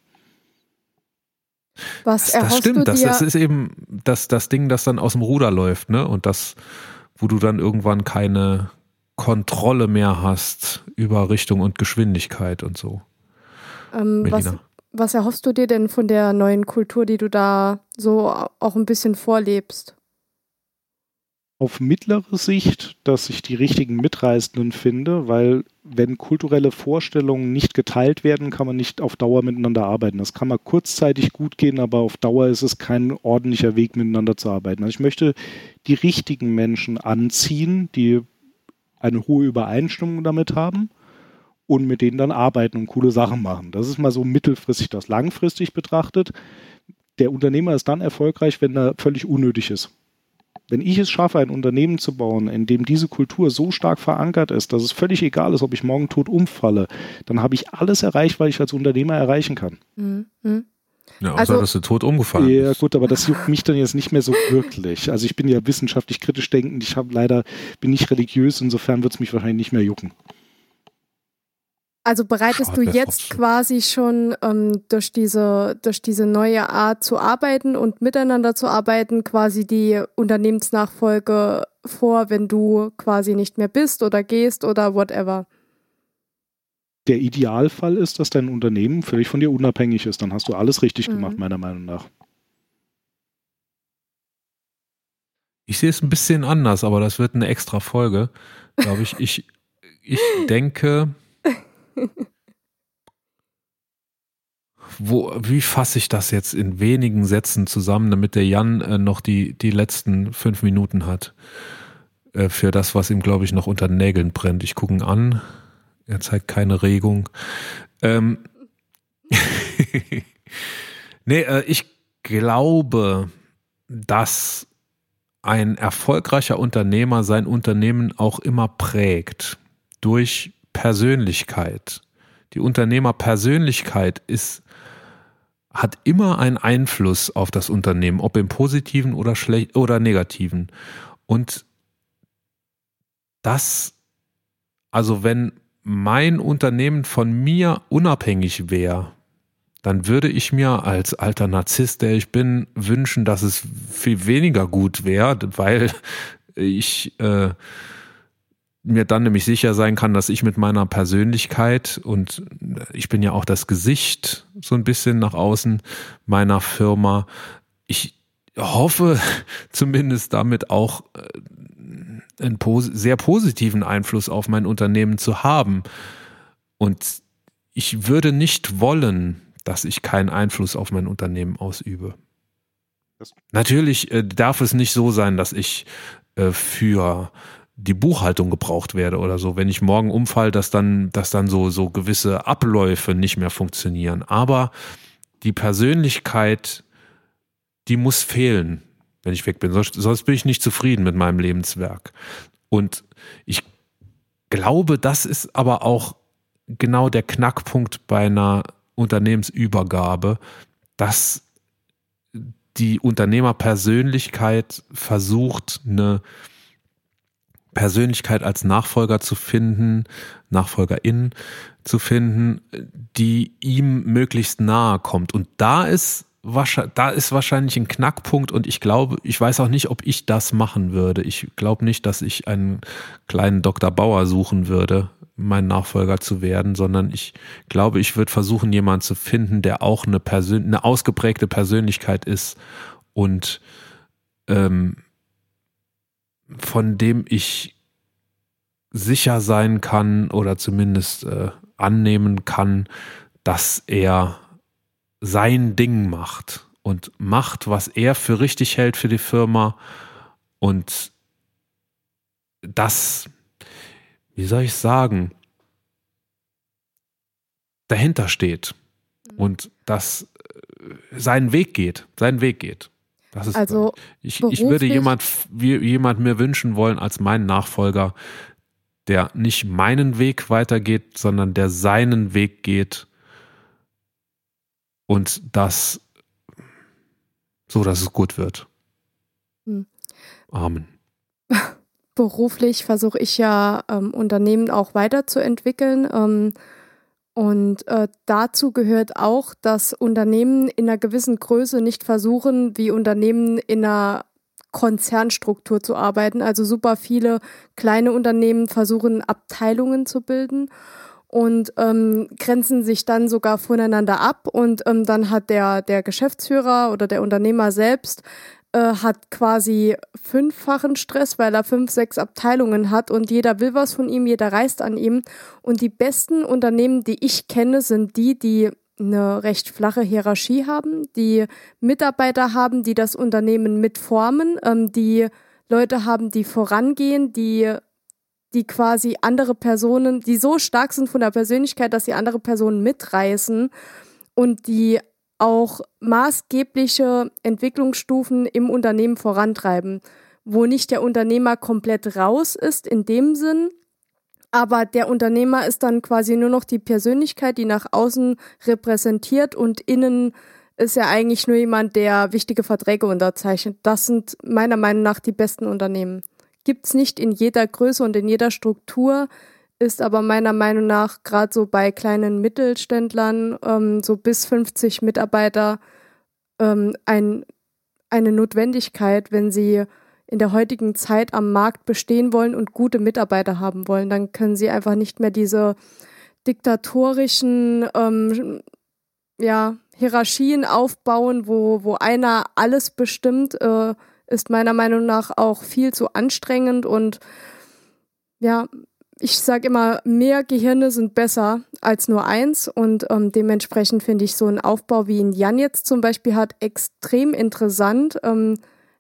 S3: Was das, das stimmt, das, das, ist eben das, das Ding, das dann aus dem Ruder läuft, ne? Und das, wo du dann irgendwann keine Kontrolle mehr hast über Richtung und Geschwindigkeit und so.
S4: Ähm, was, was erhoffst du dir denn von der neuen Kultur, die du da so auch ein bisschen vorlebst?
S1: Auf mittlere Sicht, dass ich die richtigen Mitreisenden finde, weil wenn kulturelle Vorstellungen nicht geteilt werden, kann man nicht auf Dauer miteinander arbeiten. Das kann mal kurzzeitig gut gehen, aber auf Dauer ist es kein ordentlicher Weg, miteinander zu arbeiten. Also ich möchte die richtigen Menschen anziehen, die eine hohe Übereinstimmung damit haben und mit denen dann arbeiten und coole Sachen machen. Das ist mal so mittelfristig das. Langfristig betrachtet, der Unternehmer ist dann erfolgreich, wenn er völlig unnötig ist. Wenn ich es schaffe, ein Unternehmen zu bauen, in dem diese Kultur so stark verankert ist, dass es völlig egal ist, ob ich morgen tot umfalle, dann habe ich alles erreicht, was ich als Unternehmer erreichen kann. Mhm.
S3: Ja, außer also, dass du tot umgefallen
S1: Ja, gut, aber das juckt mich dann jetzt nicht mehr so wirklich. Also ich bin ja wissenschaftlich kritisch denkend, ich habe leider, bin nicht religiös, insofern wird es mich wahrscheinlich nicht mehr jucken.
S4: Also bereitest Schade, du jetzt quasi schon ähm, durch, diese, durch diese neue Art zu arbeiten und miteinander zu arbeiten, quasi die Unternehmensnachfolge vor, wenn du quasi nicht mehr bist oder gehst oder whatever?
S1: der Idealfall ist, dass dein Unternehmen völlig von dir unabhängig ist. Dann hast du alles richtig mhm. gemacht, meiner Meinung nach.
S3: Ich sehe es ein bisschen anders, aber das wird eine extra Folge, glaube ich. Ich, ich denke, *laughs* wo, wie fasse ich das jetzt in wenigen Sätzen zusammen, damit der Jan äh, noch die, die letzten fünf Minuten hat äh, für das, was ihm, glaube ich, noch unter Nägeln brennt. Ich gucke ihn an, er zeigt keine Regung. Ähm *laughs* nee, äh, ich glaube, dass ein erfolgreicher Unternehmer sein Unternehmen auch immer prägt durch Persönlichkeit. Die Unternehmerpersönlichkeit ist, hat immer einen Einfluss auf das Unternehmen, ob im positiven oder oder negativen. Und das, also wenn mein Unternehmen von mir unabhängig wäre, dann würde ich mir als alter Narzisst, der ich bin, wünschen, dass es viel weniger gut wäre, weil ich äh, mir dann nämlich sicher sein kann, dass ich mit meiner Persönlichkeit und ich bin ja auch das Gesicht so ein bisschen nach außen meiner Firma, ich hoffe *laughs* zumindest damit auch äh, einen sehr positiven Einfluss auf mein Unternehmen zu haben. Und ich würde nicht wollen, dass ich keinen Einfluss auf mein Unternehmen ausübe. Natürlich äh, darf es nicht so sein, dass ich äh, für die Buchhaltung gebraucht werde oder so. Wenn ich morgen umfall, dass dann, dass dann so, so gewisse Abläufe nicht mehr funktionieren. Aber die Persönlichkeit, die muss fehlen, wenn ich weg bin. Sonst, sonst bin ich nicht zufrieden mit meinem Lebenswerk. Und ich glaube, das ist aber auch genau der Knackpunkt bei einer Unternehmensübergabe, dass die Unternehmerpersönlichkeit versucht, eine Persönlichkeit als Nachfolger zu finden, Nachfolgerin zu finden, die ihm möglichst nahe kommt. Und da ist da ist wahrscheinlich ein Knackpunkt und ich glaube, ich weiß auch nicht, ob ich das machen würde. Ich glaube nicht, dass ich einen kleinen Dr. Bauer suchen würde, mein Nachfolger zu werden, sondern ich glaube, ich würde versuchen, jemanden zu finden, der auch eine, Persön eine ausgeprägte Persönlichkeit ist und ähm, von dem ich sicher sein kann oder zumindest äh, annehmen kann, dass er sein Ding macht und macht, was er für richtig hält für die Firma und das wie soll ich sagen, dahinter steht und das äh, seinen Weg geht, seinen Weg geht. Das ist,
S4: also
S3: ich, ich würde jemand, jemand mir wünschen wollen als meinen Nachfolger, der nicht meinen Weg weitergeht, sondern der seinen Weg geht und das so, dass es gut wird. Hm. Amen. *laughs*
S4: beruflich versuche ich ja ähm, Unternehmen auch weiterzuentwickeln. Ähm, und äh, dazu gehört auch, dass Unternehmen in einer gewissen Größe nicht versuchen, wie Unternehmen in einer Konzernstruktur zu arbeiten. Also super viele kleine Unternehmen versuchen, Abteilungen zu bilden und ähm, grenzen sich dann sogar voneinander ab. Und ähm, dann hat der, der Geschäftsführer oder der Unternehmer selbst äh, hat quasi fünffachen Stress, weil er fünf, sechs Abteilungen hat und jeder will was von ihm, jeder reist an ihm. Und die besten Unternehmen, die ich kenne, sind die, die eine recht flache Hierarchie haben, die Mitarbeiter haben, die das Unternehmen mitformen, ähm, die Leute haben, die vorangehen, die die quasi andere Personen, die so stark sind von der Persönlichkeit, dass sie andere Personen mitreißen und die auch maßgebliche Entwicklungsstufen im Unternehmen vorantreiben, wo nicht der Unternehmer komplett raus ist in dem Sinn, aber der Unternehmer ist dann quasi nur noch die Persönlichkeit, die nach außen repräsentiert und innen ist er eigentlich nur jemand, der wichtige Verträge unterzeichnet. Das sind meiner Meinung nach die besten Unternehmen. Gibt's nicht in jeder Größe und in jeder Struktur, ist aber meiner Meinung nach gerade so bei kleinen Mittelständlern, ähm, so bis 50 Mitarbeiter, ähm, ein, eine Notwendigkeit, wenn sie in der heutigen Zeit am Markt bestehen wollen und gute Mitarbeiter haben wollen. Dann können sie einfach nicht mehr diese diktatorischen ähm, ja, Hierarchien aufbauen, wo, wo einer alles bestimmt, äh, ist meiner Meinung nach auch viel zu anstrengend und ja, ich sage immer, mehr Gehirne sind besser als nur eins und ähm, dementsprechend finde ich so einen Aufbau, wie ihn Jan jetzt zum Beispiel hat, extrem interessant, ähm,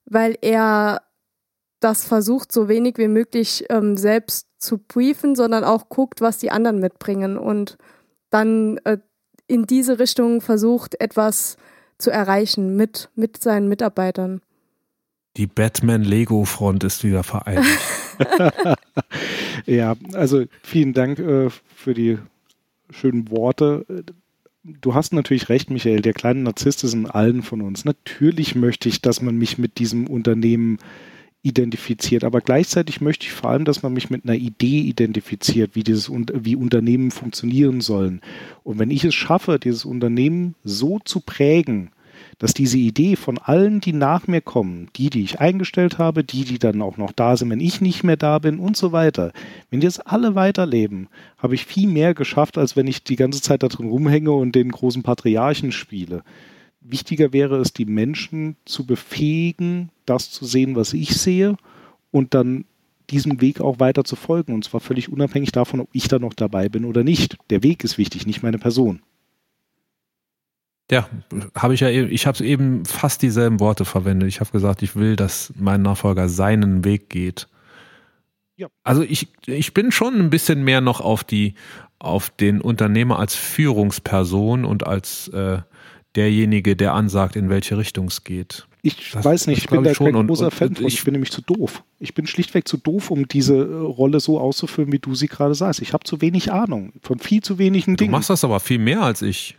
S4: weil er das versucht, so wenig wie möglich ähm, selbst zu briefen, sondern auch guckt, was die anderen mitbringen und dann äh, in diese Richtung versucht, etwas zu erreichen mit, mit seinen Mitarbeitern.
S3: Die Batman-Lego-Front ist wieder vereinigt. *laughs* *laughs*
S1: ja, also vielen Dank äh, für die schönen Worte. Du hast natürlich recht, Michael. Der kleine Narzisst ist in allen von uns. Natürlich möchte ich, dass man mich mit diesem Unternehmen identifiziert. Aber gleichzeitig möchte ich vor allem, dass man mich mit einer Idee identifiziert, wie dieses wie Unternehmen funktionieren sollen. Und wenn ich es schaffe, dieses Unternehmen so zu prägen, dass diese Idee von allen, die nach mir kommen, die, die ich eingestellt habe, die, die dann auch noch da sind, wenn ich nicht mehr da bin und so weiter, wenn die jetzt alle weiterleben, habe ich viel mehr geschafft, als wenn ich die ganze Zeit da drin rumhänge und den großen Patriarchen spiele. Wichtiger wäre es, die Menschen zu befähigen, das zu sehen, was ich sehe und dann diesem Weg auch weiter zu folgen. Und zwar völlig unabhängig davon, ob ich da noch dabei bin oder nicht. Der Weg ist wichtig, nicht meine Person.
S3: Ja, habe ich ja eben, ich habe eben fast dieselben Worte verwendet. Ich habe gesagt, ich will, dass mein Nachfolger seinen Weg geht. Ja. Also ich, ich bin schon ein bisschen mehr noch auf die, auf den Unternehmer als Führungsperson und als äh, derjenige, der ansagt, in welche Richtung es geht.
S1: Ich das, weiß nicht, ich bin da kein großer und, Fan von. Ich, ich bin nämlich zu doof. Ich bin schlichtweg zu doof, um diese äh, Rolle so auszufüllen, wie du sie gerade sagst. Ich habe zu wenig Ahnung von viel zu wenigen Dingen.
S3: Du machst das aber viel mehr als ich.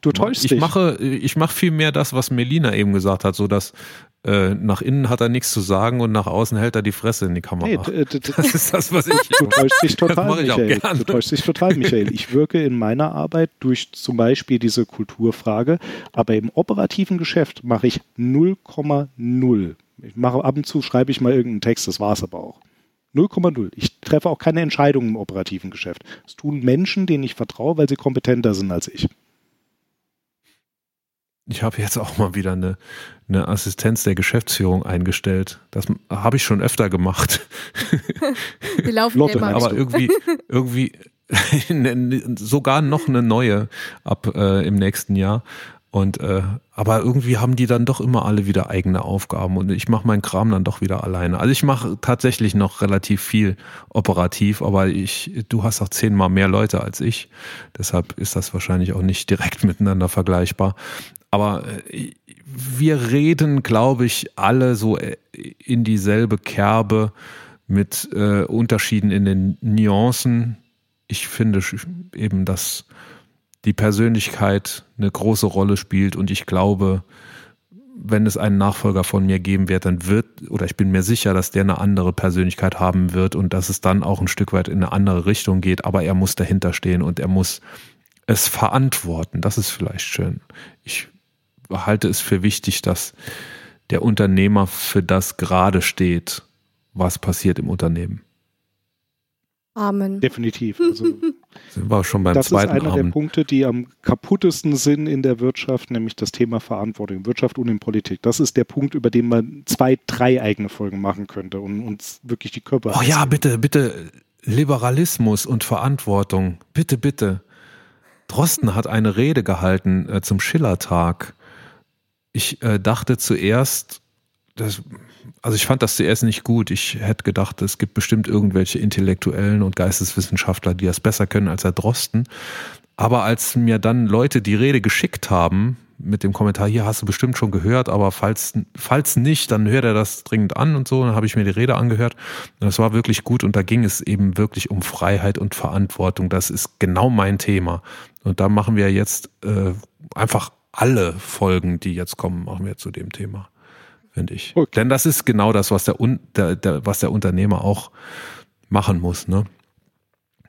S1: Du täuschst
S3: ich
S1: dich.
S3: Mache, ich mache viel mehr das, was Melina eben gesagt hat, so dass äh, nach innen hat er nichts zu sagen und nach außen hält er die Fresse in die Kamera. Nee, *laughs*
S1: das ist das, was ich. *laughs* Du täuschst dich *laughs* total, Michael. Du täuschst dich total, Michael. Ich wirke in meiner Arbeit durch zum Beispiel diese Kulturfrage, aber im operativen Geschäft mache ich 0,0. Ich mache ab und zu schreibe ich mal irgendeinen Text, das war es aber auch. 0,0. Ich treffe auch keine Entscheidungen im operativen Geschäft. Das tun Menschen, denen ich vertraue, weil sie kompetenter sind als ich.
S3: Ich habe jetzt auch mal wieder eine, eine Assistenz der Geschäftsführung eingestellt. Das habe ich schon öfter gemacht. *laughs*
S4: Die laufen Lotte, immer.
S3: Aber irgendwie, irgendwie *laughs* sogar noch eine neue ab äh, im nächsten Jahr. Und äh, aber irgendwie haben die dann doch immer alle wieder eigene Aufgaben und ich mache meinen Kram dann doch wieder alleine. Also ich mache tatsächlich noch relativ viel operativ, aber ich, du hast auch zehnmal mehr Leute als ich. Deshalb ist das wahrscheinlich auch nicht direkt *laughs* miteinander vergleichbar. Aber äh, wir reden, glaube ich, alle so äh, in dieselbe Kerbe mit äh, Unterschieden in den Nuancen. Ich finde eben, dass die Persönlichkeit eine große Rolle spielt und ich glaube, wenn es einen Nachfolger von mir geben wird, dann wird, oder ich bin mir sicher, dass der eine andere Persönlichkeit haben wird und dass es dann auch ein Stück weit in eine andere Richtung geht, aber er muss dahinter stehen und er muss es verantworten. Das ist vielleicht schön. Ich halte es für wichtig, dass der Unternehmer für das gerade steht, was passiert im Unternehmen.
S4: Amen.
S1: Definitiv. Also, *laughs*
S3: sind wir schon beim
S1: das
S3: zweiten
S1: ist einer
S3: Amen.
S1: der Punkte, die am kaputtesten sind in der Wirtschaft, nämlich das Thema Verantwortung, Wirtschaft und in Politik. Das ist der Punkt, über den man zwei, drei eigene Folgen machen könnte und uns wirklich die Körper.
S3: Oh ja, bitte, bitte. Liberalismus und Verantwortung. Bitte, bitte. Drosten hat eine Rede gehalten äh, zum Schillertag ich äh, dachte zuerst, das, also ich fand das zuerst nicht gut. Ich hätte gedacht, es gibt bestimmt irgendwelche Intellektuellen und Geisteswissenschaftler, die das besser können als Herr Drosten. Aber als mir dann Leute die Rede geschickt haben, mit dem Kommentar, hier hast du bestimmt schon gehört, aber falls, falls nicht, dann hört er das dringend an und so. Dann habe ich mir die Rede angehört. Und das war wirklich gut und da ging es eben wirklich um Freiheit und Verantwortung. Das ist genau mein Thema. Und da machen wir jetzt äh, einfach alle Folgen, die jetzt kommen, machen wir zu dem Thema, finde ich. Okay. Denn das ist genau das, was der, der, der, was der Unternehmer auch machen muss. Ne?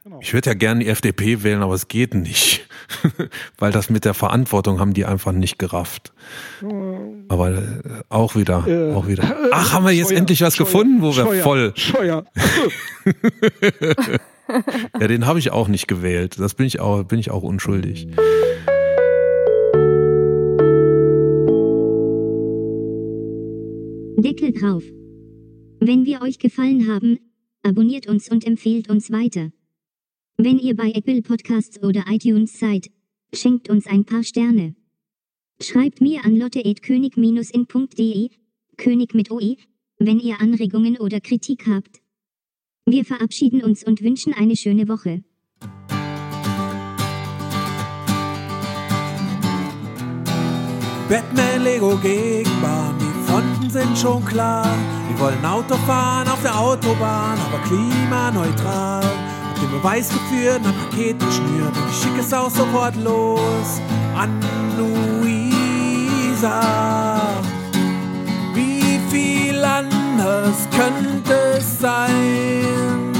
S3: Genau. Ich würde ja gerne die FDP wählen, aber es geht nicht. *laughs* Weil das mit der Verantwortung haben die einfach nicht gerafft. Aber äh, auch wieder, äh, auch wieder. Ach, haben wir jetzt Scheuer, endlich was Scheuer, gefunden, wo wir voll.
S1: Scheuer. *laughs*
S3: ja, den habe ich auch nicht gewählt. Das bin ich auch, bin ich auch unschuldig.
S2: Deckel drauf. Wenn wir euch gefallen haben, abonniert uns und empfehlt uns weiter. Wenn ihr bei Apple Podcasts oder iTunes seid, schenkt uns ein paar Sterne. Schreibt mir an lotte.könig-in.de, König mit OE, wenn ihr Anregungen oder Kritik habt. Wir verabschieden uns und wünschen eine schöne Woche.
S5: Batman, Lego, Gegenbahn, die Fronten sind schon klar. Wir wollen Auto fahren auf der Autobahn, aber klimaneutral. Hab den Beweis geführt, ein Paket geschnürt und ich schicke es auch sofort los an Luisa. Wie viel anders könnte es sein?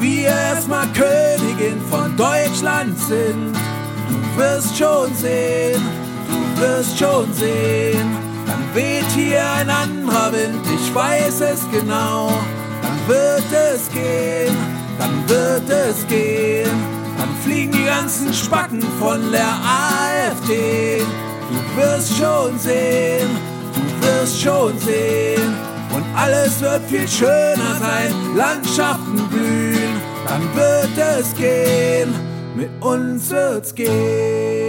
S5: Wir erstmal Königin von Deutschland sind. Du wirst schon sehen, du wirst schon sehen. Dann weht hier ein anderer Wind, ich weiß es genau. Dann wird es gehen, dann wird es gehen. Dann fliegen die ganzen Spacken von der AfD. Du wirst schon sehen, du wirst schon sehen. Und alles wird viel schöner sein, Landschaften blühen, dann wird es gehen, mit uns wird's gehen.